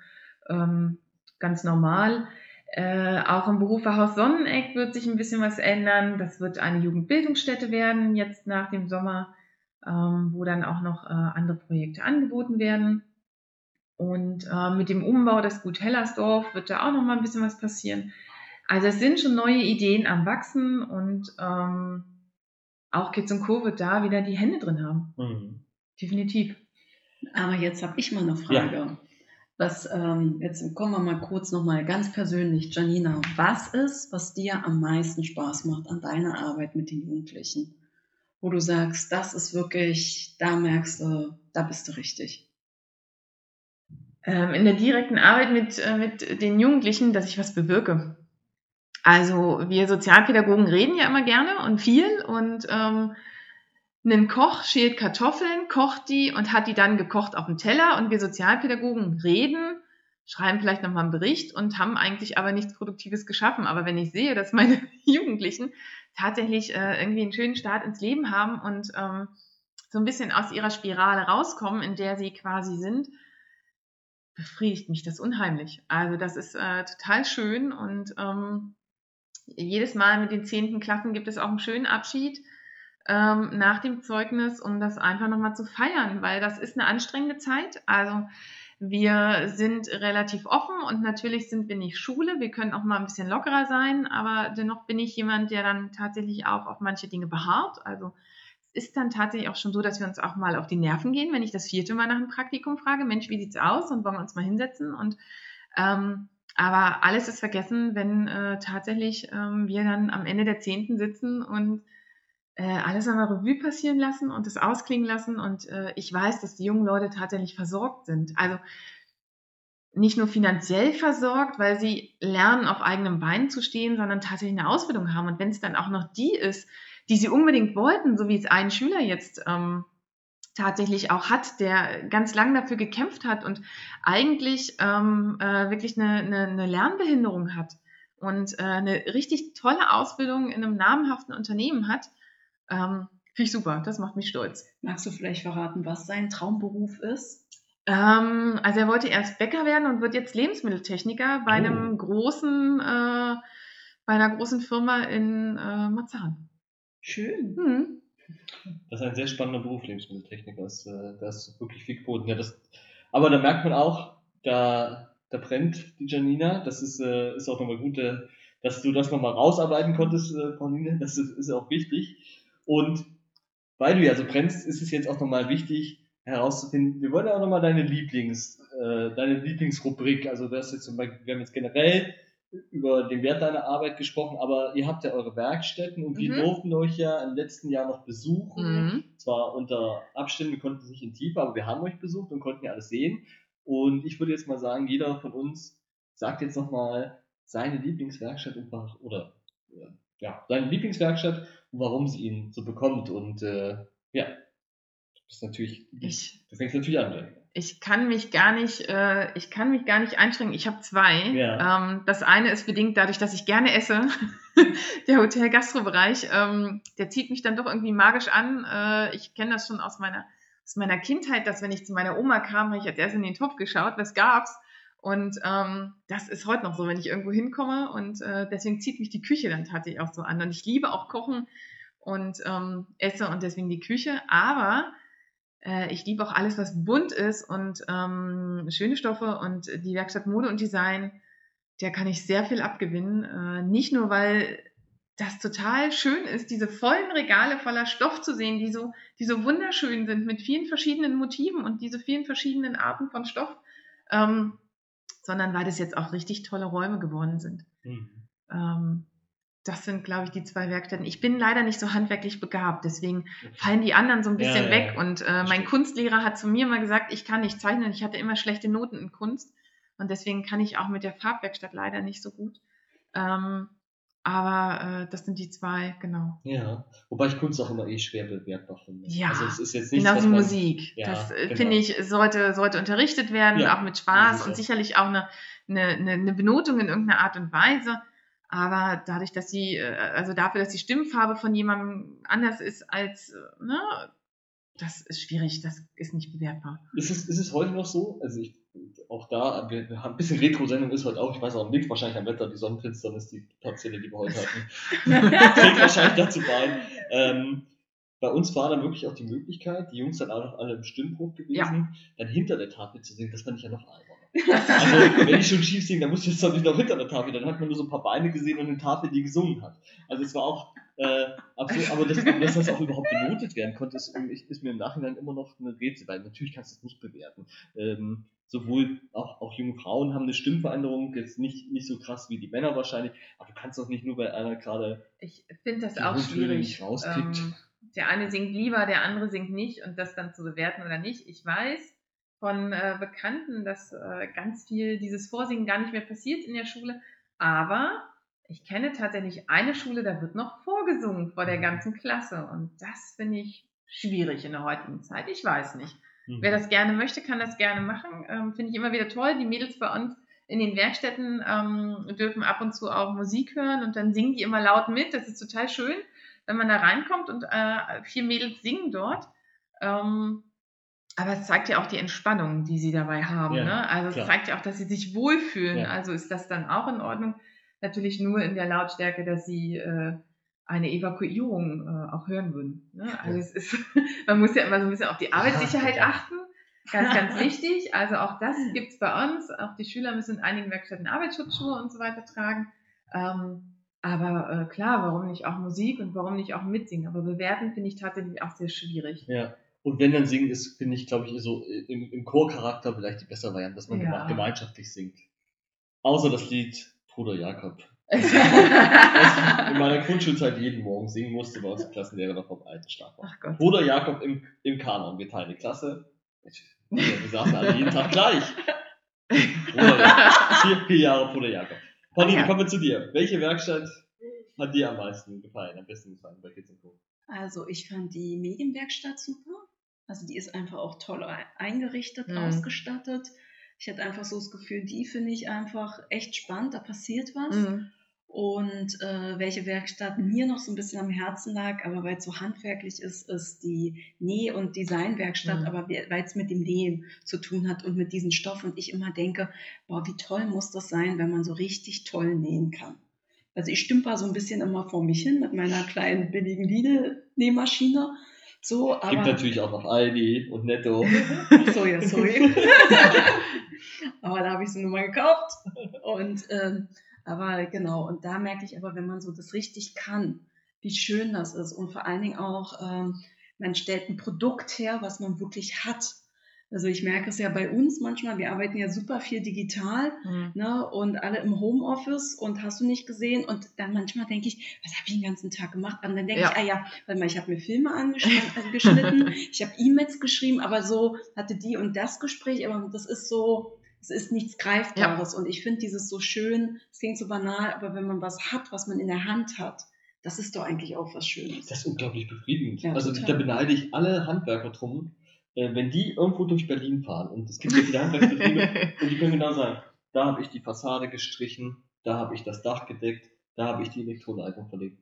Speaker 3: ähm, ganz normal. Äh, auch im Berufehaus Sonneneck wird sich ein bisschen was ändern. Das wird eine Jugendbildungsstätte werden, jetzt nach dem Sommer, ähm, wo dann auch noch äh, andere Projekte angeboten werden. Und äh, mit dem Umbau des Gut Hellersdorf wird da auch noch mal ein bisschen was passieren. Also es sind schon neue Ideen am Wachsen und ähm, auch Kids Co. wird da wieder die Hände drin haben.
Speaker 1: Mhm.
Speaker 3: Definitiv.
Speaker 2: Aber jetzt habe ich mal eine Frage. Was, ähm, jetzt kommen wir mal kurz nochmal ganz persönlich. Janina, was ist, was dir am meisten Spaß macht an deiner Arbeit mit den Jugendlichen? Wo du sagst, das ist wirklich, da merkst du, da bist du richtig.
Speaker 3: Ähm, in der direkten Arbeit mit, äh, mit den Jugendlichen, dass ich was bewirke. Also wir Sozialpädagogen reden ja immer gerne und viel und ähm, ein Koch schält Kartoffeln, kocht die und hat die dann gekocht auf dem Teller und wir Sozialpädagogen reden, schreiben vielleicht nochmal einen Bericht und haben eigentlich aber nichts Produktives geschaffen. Aber wenn ich sehe, dass meine Jugendlichen tatsächlich äh, irgendwie einen schönen Start ins Leben haben und ähm, so ein bisschen aus ihrer Spirale rauskommen, in der sie quasi sind, befriedigt mich das unheimlich. Also das ist äh, total schön und ähm, jedes Mal mit den zehnten Klassen gibt es auch einen schönen Abschied ähm, nach dem Zeugnis, um das einfach nochmal zu feiern, weil das ist eine anstrengende Zeit. Also wir sind relativ offen und natürlich sind wir nicht Schule. Wir können auch mal ein bisschen lockerer sein, aber dennoch bin ich jemand, der dann tatsächlich auch auf manche Dinge beharrt. Also es ist dann tatsächlich auch schon so, dass wir uns auch mal auf die Nerven gehen, wenn ich das vierte Mal nach einem Praktikum frage, Mensch, wie sieht's aus und wollen wir uns mal hinsetzen und ähm, aber alles ist vergessen, wenn äh, tatsächlich ähm, wir dann am Ende der Zehnten sitzen und äh, alles einmal Revue passieren lassen und es ausklingen lassen. Und äh, ich weiß, dass die jungen Leute tatsächlich versorgt sind. Also nicht nur finanziell versorgt, weil sie lernen, auf eigenem Bein zu stehen, sondern tatsächlich eine Ausbildung haben. Und wenn es dann auch noch die ist, die sie unbedingt wollten, so wie es ein Schüler jetzt ähm, tatsächlich auch hat, der ganz lang dafür gekämpft hat und eigentlich ähm, äh, wirklich eine, eine, eine Lernbehinderung hat und äh, eine richtig tolle Ausbildung in einem namhaften Unternehmen hat, ähm, finde ich super. Das macht mich stolz.
Speaker 2: Magst du vielleicht verraten, was sein Traumberuf ist?
Speaker 3: Ähm, also er wollte erst Bäcker werden und wird jetzt Lebensmitteltechniker bei
Speaker 1: Oh.
Speaker 3: einem großen, äh, bei einer großen Firma in äh, Marzahn.
Speaker 2: Schön.
Speaker 3: Hm.
Speaker 1: Das ist ein sehr spannender Beruf, Lebensmitteltechniker. Das, äh, das ist wirklich viel geboten. Ja, das, aber da merkt man auch, da, da brennt die Janina. Das ist, äh, ist auch nochmal gut, äh, dass du das nochmal rausarbeiten konntest, äh, Pauline. Das ist, ist auch wichtig. Und weil du ja so brennst, ist es jetzt auch nochmal wichtig herauszufinden. Wir wollen ja auch nochmal deine Lieblings, äh, deine Lieblingsrubrik. Also das jetzt zum Beispiel, wir haben jetzt generell über den Wert deiner Arbeit gesprochen, aber ihr habt ja eure Werkstätten und wir
Speaker 3: Mhm.
Speaker 1: durften euch ja im letzten Jahr noch besuchen.
Speaker 3: Mhm.
Speaker 1: Zwar unter Abständen, wir konnten es nicht in Tiefe, aber wir haben euch besucht und konnten ja alles sehen. Und ich würde jetzt mal sagen, jeder von uns sagt jetzt nochmal seine Lieblingswerkstatt oder äh, ja, seine Lieblingswerkstatt und warum sie ihn so bekommt. Und äh, ja, das ist natürlich,
Speaker 3: Ich,
Speaker 1: du fängst natürlich an.
Speaker 3: Ich kann mich gar nicht, äh, ich kann mich gar nicht einschränken. Ich habe zwei.
Speaker 1: Ja.
Speaker 3: Ähm, das eine ist bedingt dadurch, dass ich gerne esse. der Hotel-Gastro-Bereich, ähm, der zieht mich dann doch irgendwie magisch an. Äh, ich kenne das schon aus meiner, aus meiner Kindheit, dass wenn ich zu meiner Oma kam, habe ich als erstes in den Topf geschaut, was gab's. Und ähm, das ist heute noch so, wenn ich irgendwo hinkomme. Und äh, deswegen zieht mich die Küche dann tatsächlich auch so an. Und ich liebe auch Kochen und ähm, esse und deswegen die Küche. Aber äh, ich liebe auch alles, was bunt ist und ähm, schöne Stoffe und die Werkstatt Mode und Design, der kann ich sehr viel abgewinnen. Äh, nicht nur, weil das total schön ist, diese vollen Regale voller Stoff zu sehen, die so, die so wunderschön sind mit vielen verschiedenen Motiven und diese vielen verschiedenen Arten von Stoff, ähm, sondern weil das jetzt auch richtig tolle Räume geworden sind.
Speaker 1: Mhm.
Speaker 3: Ähm, das sind, glaube ich, die zwei Werkstätten. Ich bin leider nicht so handwerklich begabt, deswegen fallen die anderen so ein
Speaker 1: Ja,
Speaker 3: bisschen
Speaker 1: ja,
Speaker 3: weg.
Speaker 1: ja.
Speaker 3: Und äh, mein. Kunstlehrer hat zu mir mal gesagt, ich kann nicht zeichnen. Ich hatte immer schlechte Noten in Kunst. Und deswegen kann ich auch mit der Farbwerkstatt leider nicht so gut. Ähm, aber äh, das sind die zwei, genau.
Speaker 1: Ja, wobei ich Kunst auch immer eh schwer bewertbar finde.
Speaker 3: Ja,
Speaker 1: also es ist jetzt nichts,
Speaker 3: Genau wie
Speaker 1: man,
Speaker 3: Musik.
Speaker 1: Ja,
Speaker 3: das äh,
Speaker 1: genau.
Speaker 3: finde ich, sollte, sollte unterrichtet werden,
Speaker 1: Ja,
Speaker 3: auch mit Spaß
Speaker 1: sicher.
Speaker 3: und sicherlich auch eine, eine, eine, eine Benotung in irgendeiner Art und Weise. Aber dadurch, dass sie, äh, also dafür, dass die Stimmfarbe von jemandem anders ist als, äh, ne, das ist schwierig, das ist nicht bewertbar.
Speaker 1: Ist es, ist es heute noch so? Also ich, auch da, wir, wir haben ein bisschen Retro-Sendung ist heute auch, ich weiß auch nicht, wahrscheinlich am Wetter, die Sonnenfinsternis, die Topzelle, die wir heute hatten, trägt wahrscheinlich dazu bei. Ähm, bei uns war dann wirklich auch die Möglichkeit, die Jungs dann auch noch alle im Stimmbruch gewesen, dann hinter der Tafel zu singen, das fand ich ja noch alberner. Also, wenn ich schon schief singe, dann muss ich jetzt nicht noch hinter der Tafel, dann hat man nur so ein paar Beine gesehen und eine Tafel, die gesungen hat. Also es war auch äh, absurd, aber das, dass das auch überhaupt benotet werden konnte, ist, ist, ist mir im Nachhinein immer noch eine Rätsel, weil natürlich kannst du es nicht bewerten. Ähm, sowohl auch, auch junge Frauen haben eine Stimmveränderung, jetzt nicht, nicht so krass wie die Männer wahrscheinlich, aber du kannst doch nicht nur bei einer gerade
Speaker 3: Ich finde das auch
Speaker 1: Grundtöne
Speaker 3: schwierig.
Speaker 1: rauskriegt.
Speaker 3: Ähm, der eine singt lieber, der andere singt nicht und das dann zu bewerten oder nicht. Ich weiß von äh, Bekannten, dass äh, ganz viel dieses Vorsingen gar nicht mehr passiert in der Schule, aber ich kenne tatsächlich eine Schule, da wird noch vorgesungen vor der ganzen Klasse und das finde ich schwierig in der heutigen Zeit. Ich weiß nicht.
Speaker 1: hm,
Speaker 3: Wer das gerne möchte, kann das gerne machen. Ähm, Finde ich immer wieder toll. Die Mädels bei uns in den Werkstätten ähm, dürfen ab und zu auch Musik hören und dann singen die immer laut mit. Das ist total schön, wenn man da reinkommt und äh, vier Mädels singen dort. Ähm, aber es zeigt ja auch die Entspannung, die sie dabei haben.
Speaker 1: Ja,
Speaker 3: ne? Also es
Speaker 1: klar.
Speaker 3: zeigt ja auch, dass sie sich wohlfühlen.
Speaker 1: Ja.
Speaker 3: Also ist das dann auch in Ordnung. Natürlich nur in der Lautstärke, dass sie äh, eine Evakuierung äh, auch hören würden. Ne? Also es ist, man muss ja immer so ein bisschen auf die Arbeitssicherheit
Speaker 1: ja.
Speaker 3: achten. Ganz, ganz wichtig. Also auch das gibt's bei uns. Auch die Schüler müssen in einigen Werkstätten Arbeitsschutzschuhe und so weiter tragen. Ähm, aber äh, klar, warum nicht auch Musik und warum nicht auch mitsingen? Aber bewerten finde ich tatsächlich auch sehr schwierig.
Speaker 1: Ja. Und wenn dann singen ist, finde ich, glaube ich, so im, im Chorcharakter vielleicht die bessere Variante, dass man
Speaker 3: Ja.
Speaker 1: geme- gemeinschaftlich singt. Außer das Lied Bruder Jakob. In meiner Grundschulzeit jeden Morgen singen musste, bei uns Klassenlehrer noch vom alten
Speaker 3: Gott.
Speaker 1: Bruder Jakob im, im Kanon, die Klasse. Wir saßen alle jeden Tag gleich. Bruder Jakob. Vier, vier Jahre Bruder Jakob. Pauline,
Speaker 3: Ja.
Speaker 1: kommen wir zu dir. Welche Werkstatt hat dir am meisten gefallen, am besten gefallen bei Kids Co?
Speaker 2: Also ich fand die Medienwerkstatt super. Also die ist einfach auch toll ei- eingerichtet,
Speaker 3: Mhm.
Speaker 2: ausgestattet. Ich hatte einfach so das Gefühl, die finde ich einfach echt spannend, da passiert was.
Speaker 3: Mhm.
Speaker 2: Und äh, welche Werkstatt mir noch so ein bisschen am Herzen lag, aber weil es so handwerklich ist, ist die Näh- und Designwerkstatt,
Speaker 3: Mhm.
Speaker 2: aber weil es mit dem Nähen zu tun hat und mit diesen Stoffen. Und ich immer denke, boah, wie toll muss das sein, wenn man so richtig toll nähen kann. Also ich stümper so ein bisschen immer vor mich hin mit meiner kleinen billigen Lidl-Nähmaschine. So, aber
Speaker 1: Gibt natürlich auch noch Aldi und Netto.
Speaker 2: so, ja, sorry. aber da habe ich sie nun mal gekauft. Und ähm, aber genau, und da merke ich aber, wenn man so das richtig kann, wie schön das ist. Und vor allen Dingen auch, ähm, man stellt ein Produkt her, was man wirklich hat. Also ich merke es ja bei uns manchmal, wir arbeiten ja super viel digital
Speaker 3: Mhm.
Speaker 2: ne, und alle im Homeoffice und hast du nicht gesehen und dann manchmal denke ich, was habe ich den ganzen Tag gemacht? Und dann denke
Speaker 3: Ja.
Speaker 2: ich, ah ja, warte mal, ich habe mir Filme angesch- angeschnitten, ich habe E-Mails geschrieben, aber so hatte die und das Gespräch, aber das ist so, es ist nichts Greifbares und ich finde dieses so schön, es klingt so banal, aber wenn man was hat, was man in der Hand hat, das ist doch eigentlich auch was Schönes.
Speaker 1: Das ist unglaublich befriedigend.
Speaker 2: Ja,
Speaker 1: also
Speaker 2: total.
Speaker 1: da beneide ich alle Handwerker drum, äh, wenn die irgendwo durch Berlin fahren und es gibt ja viele Handwerksbetriebe und die können genau sagen, da habe ich die Fassade gestrichen, da habe ich das Dach gedeckt, da habe ich die Elektroleitung verlegt.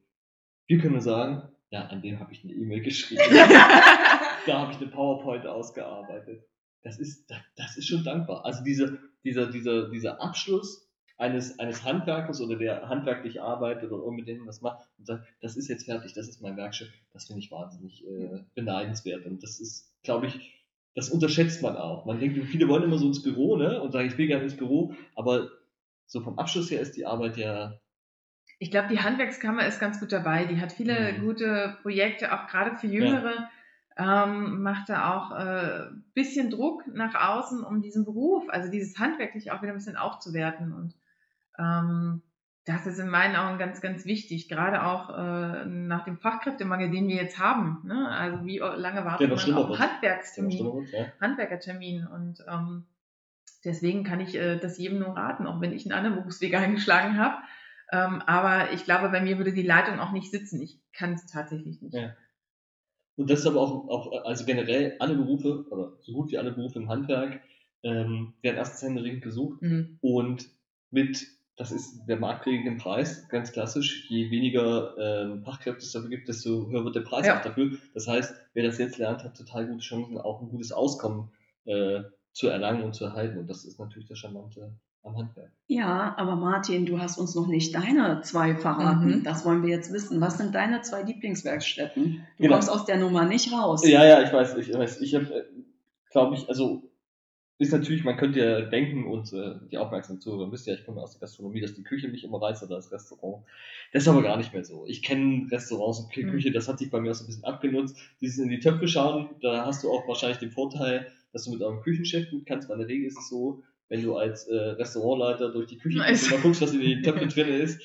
Speaker 1: Wir können sagen, ja, an dem habe ich eine E-Mail geschrieben, da habe ich eine PowerPoint ausgearbeitet. Das ist, das, ist schon dankbar. Also diese, dieser, dieser, dieser Abschluss eines, eines Handwerkers oder der handwerklich arbeitet oder unbedingt was macht und sagt, das ist jetzt fertig, das ist mein Werkstück, das finde ich wahnsinnig äh, beneidenswert. Und das ist, glaube ich, das unterschätzt man auch. Man denkt, viele wollen immer so ins Büro, ne? Und sagen, ich will gerne ins Büro, aber so vom Abschluss her ist die Arbeit ja
Speaker 3: Ich glaube, die Handwerkskammer ist ganz gut dabei. Die hat viele
Speaker 1: Mhm.
Speaker 3: gute Projekte, auch gerade für Jüngere. Ähm, macht da auch äh, bisschen Druck nach außen, um diesen Beruf, also dieses handwerklich auch wieder ein bisschen aufzuwerten. Und ähm, das ist in meinen Augen ganz, ganz wichtig, gerade auch äh, nach dem Fachkräftemangel, den wir jetzt haben. Ne? Also wie lange wartet man auf einen Handwerkstermin?
Speaker 1: ja.
Speaker 3: Handwerkertermin. Und ähm, deswegen kann ich äh, das jedem nur raten, auch wenn ich einen anderen Berufsweg eingeschlagen habe. Ähm, aber ich glaube, bei mir würde die Leitung auch nicht sitzen. Ich kann es tatsächlich nicht.
Speaker 1: Ja. Und das ist aber auch, auch, also generell alle Berufe, oder so gut wie alle Berufe im Handwerk, ähm, werden erstens händeringend gesucht
Speaker 3: Mhm.
Speaker 1: und mit, das ist der marktprägende Preis, ganz klassisch, je weniger ähm, Fachkräfte es dafür gibt, desto höher wird der Preis
Speaker 3: Ja.
Speaker 1: auch dafür. Das heißt, wer das jetzt lernt, hat total gute Chancen, auch ein gutes Auskommen äh, zu erlangen und zu erhalten. Und das ist natürlich das Charmante am Handwerk.
Speaker 2: Ja, aber Martin, du hast uns noch nicht deine zwei verraten.
Speaker 3: Mhm.
Speaker 2: Das wollen wir jetzt wissen. Was sind deine zwei Lieblingswerkstätten? Du
Speaker 1: Genau.
Speaker 2: kommst aus der Nummer nicht raus.
Speaker 1: Ja, ja, ich weiß, ich weiß. Ich habe, glaube ich, also ist natürlich, man könnte ja denken und äh, die aufmerksamen Zuhörer wisst ja, ich komme aus der Gastronomie, dass die Küche mich immer reizt oder das Restaurant. Das ist aber gar nicht mehr so. Ich kenne Restaurants und
Speaker 3: Mhm.
Speaker 1: Küche, das hat sich bei mir auch so ein bisschen abgenutzt. Dieses in die Töpfe schauen, da hast du auch wahrscheinlich den Vorteil, dass du mit eurem Küchenchef gut kannst, weil in der Regel ist es so, wenn du als äh, Restaurantleiter durch die Küche
Speaker 3: Nice.
Speaker 1: gehst und mal guckst, was in den Töpfen drin ist,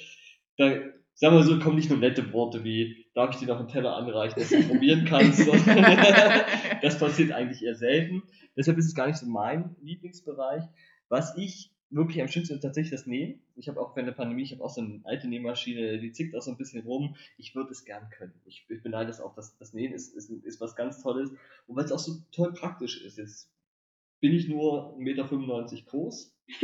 Speaker 1: da sagen wir so, kommen nicht nur nette Worte wie, darf ich dir noch einen Teller anreichen, dass du probieren kannst. das passiert eigentlich eher selten. Deshalb ist es gar nicht so mein Lieblingsbereich. Was ich wirklich am schönsten ist tatsächlich das Nähen. Ich habe auch während der Pandemie, ich habe auch so eine alte Nähmaschine, die zickt auch so ein bisschen rum. Ich würde es gern können. Ich, ich beneide es auch, dass das Nähen ist, ist, ist was ganz Tolles. Und weil es auch so toll praktisch ist. Jetzt bin ich nur 1,95 Meter groß.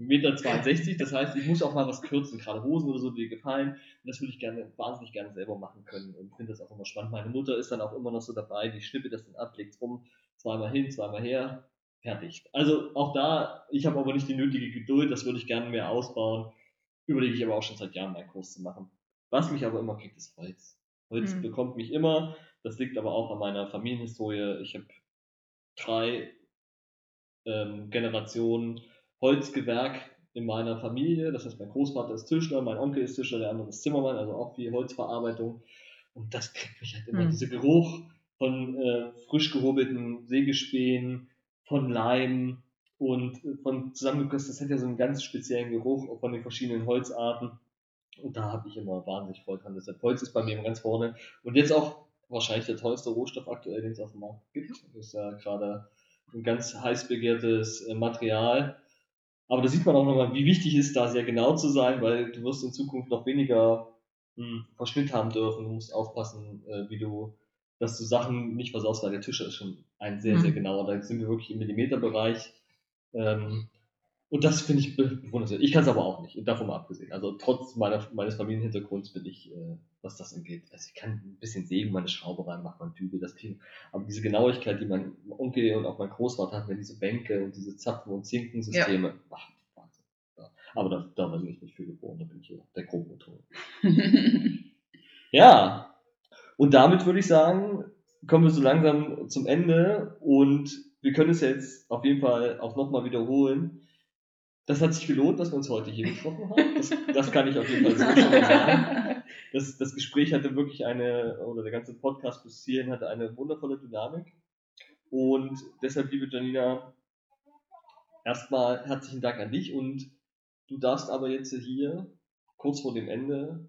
Speaker 1: 1,62 Meter, das heißt, ich muss auch mal was kürzen, gerade Hosen oder so, die gefallen. Und das würde ich gerne, wahnsinnig gerne selber machen können und finde das auch immer spannend. Meine Mutter ist dann auch immer noch so dabei, die schnippelt das dann ab, legt rum, zweimal hin, zweimal her, fertig. Also auch da, ich habe aber nicht die nötige Geduld, das würde ich gerne mehr ausbauen. Überlege ich aber auch schon seit Jahren, meinen Kurs zu machen. Was mich aber immer kriegt, ist Holz. Holz
Speaker 3: Mhm.
Speaker 1: bekommt mich immer. Das liegt aber auch an meiner Familienhistorie. Ich habe drei ähm, Generationen Holzgewerk in meiner Familie. Das heißt, mein Großvater ist Tischler, mein Onkel ist Tischler, der andere ist Zimmermann, also auch viel Holzverarbeitung. Und das kriegt mich halt immer.
Speaker 3: Mhm.
Speaker 1: Dieser Geruch von äh, frisch gehobelten Sägespänen, von Leim und äh, von zusammengepresst, das hat ja so einen ganz speziellen Geruch von den verschiedenen Holzarten. Und da habe ich immer wahnsinnig Freude dran. Deshalb Holz ist bei mir immer ganz vorne. Und jetzt auch wahrscheinlich der teuerste Rohstoff aktuell, den es auf dem Markt gibt. Das ist ja gerade ein ganz heiß begehrtes äh, Material. Aber da sieht man auch nochmal, wie wichtig es ist, da sehr genau zu sein, weil du wirst in Zukunft noch weniger hm, Verschnitt haben dürfen. Du musst aufpassen, äh, wie du, dass du Sachen nicht versaust, weil der Tisch ist schon ein sehr,
Speaker 3: Mhm.
Speaker 1: sehr genauer. Da sind wir wirklich im Millimeterbereich. Ähm, und das finde ich be- bewundernswert. Ich kann es aber auch nicht, davon mal abgesehen. Also trotz meiner, meines Familienhintergrunds bin ich, äh, was das angeht. Also ich kann ein bisschen sägen, meine Schraube reinmachen, mein Dübel, das kriegen. Aber diese Genauigkeit, die mein Onkel und auch mein Großvater hatten, wenn diese Bänke und diese Zapfen- und Zinkensysteme, ach, Wahnsinn. Ja. Aber da, da bin ich nicht für geboren, da bin ich ja der Grobmotor. ja, und damit würde ich sagen, kommen wir so langsam zum Ende und wir können es jetzt auf jeden Fall auch nochmal wiederholen. Das hat sich gelohnt, dass wir uns heute hier gesprochen haben. Das, das kann ich auf jeden Fall so schon mal sagen. Das, das Gespräch hatte wirklich eine, oder der ganze Podcast bis hierhin hatte eine wundervolle Dynamik. Und deshalb, liebe Janina, erstmal herzlichen Dank an dich und du darfst aber jetzt hier kurz vor dem Ende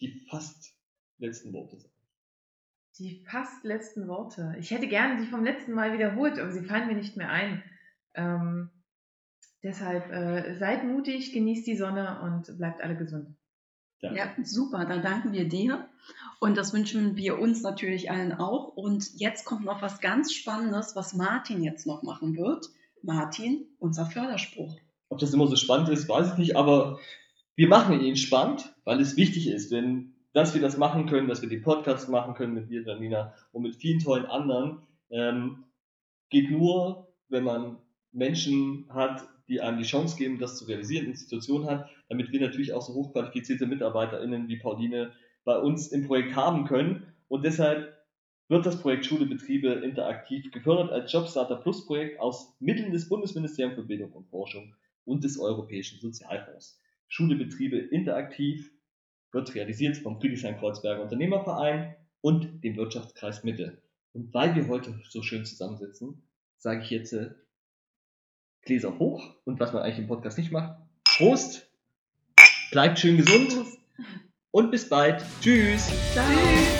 Speaker 1: die fast letzten Worte sagen.
Speaker 3: Die fast letzten Worte. Ich hätte gerne die vom letzten Mal wiederholt, aber sie fallen mir nicht mehr ein. Ähm, deshalb äh, seid mutig, genießt die Sonne und bleibt alle gesund.
Speaker 2: Ja. ja, super. Dann danken wir dir. Und das wünschen wir uns natürlich allen auch. Und jetzt kommt noch was ganz Spannendes, was Martin jetzt noch machen wird. Martin, unser Förderspruch.
Speaker 1: Ob das immer so spannend ist, weiß ich nicht, aber wir machen ihn spannend, weil es wichtig ist, denn dass wir das machen können, dass wir den Podcast machen können mit dir, Janina, und mit vielen tollen anderen, ähm, geht nur, wenn man Menschen hat, die einem die Chance geben, das zu realisieren, Institutionen hat, damit wir natürlich auch so hochqualifizierte MitarbeiterInnen wie Pauline bei uns im Projekt haben können. Und deshalb wird das Projekt Schule Betriebe interaktiv gefördert als Jobstarter Plus Projekt aus Mitteln des Bundesministeriums für Bildung und Forschung und des Europäischen Sozialfonds. Schule Betriebe interaktiv wird realisiert vom Friedrichshain-Kreuzberger Unternehmerverein und dem Wirtschaftskreis Mitte. Und weil wir heute so schön zusammensitzen, sage ich jetzt äh, Gläser hoch und was man eigentlich im Podcast nicht macht. Prost! Bleibt schön gesund und bis bald. Tschüss.
Speaker 2: Ciao. Tschüss.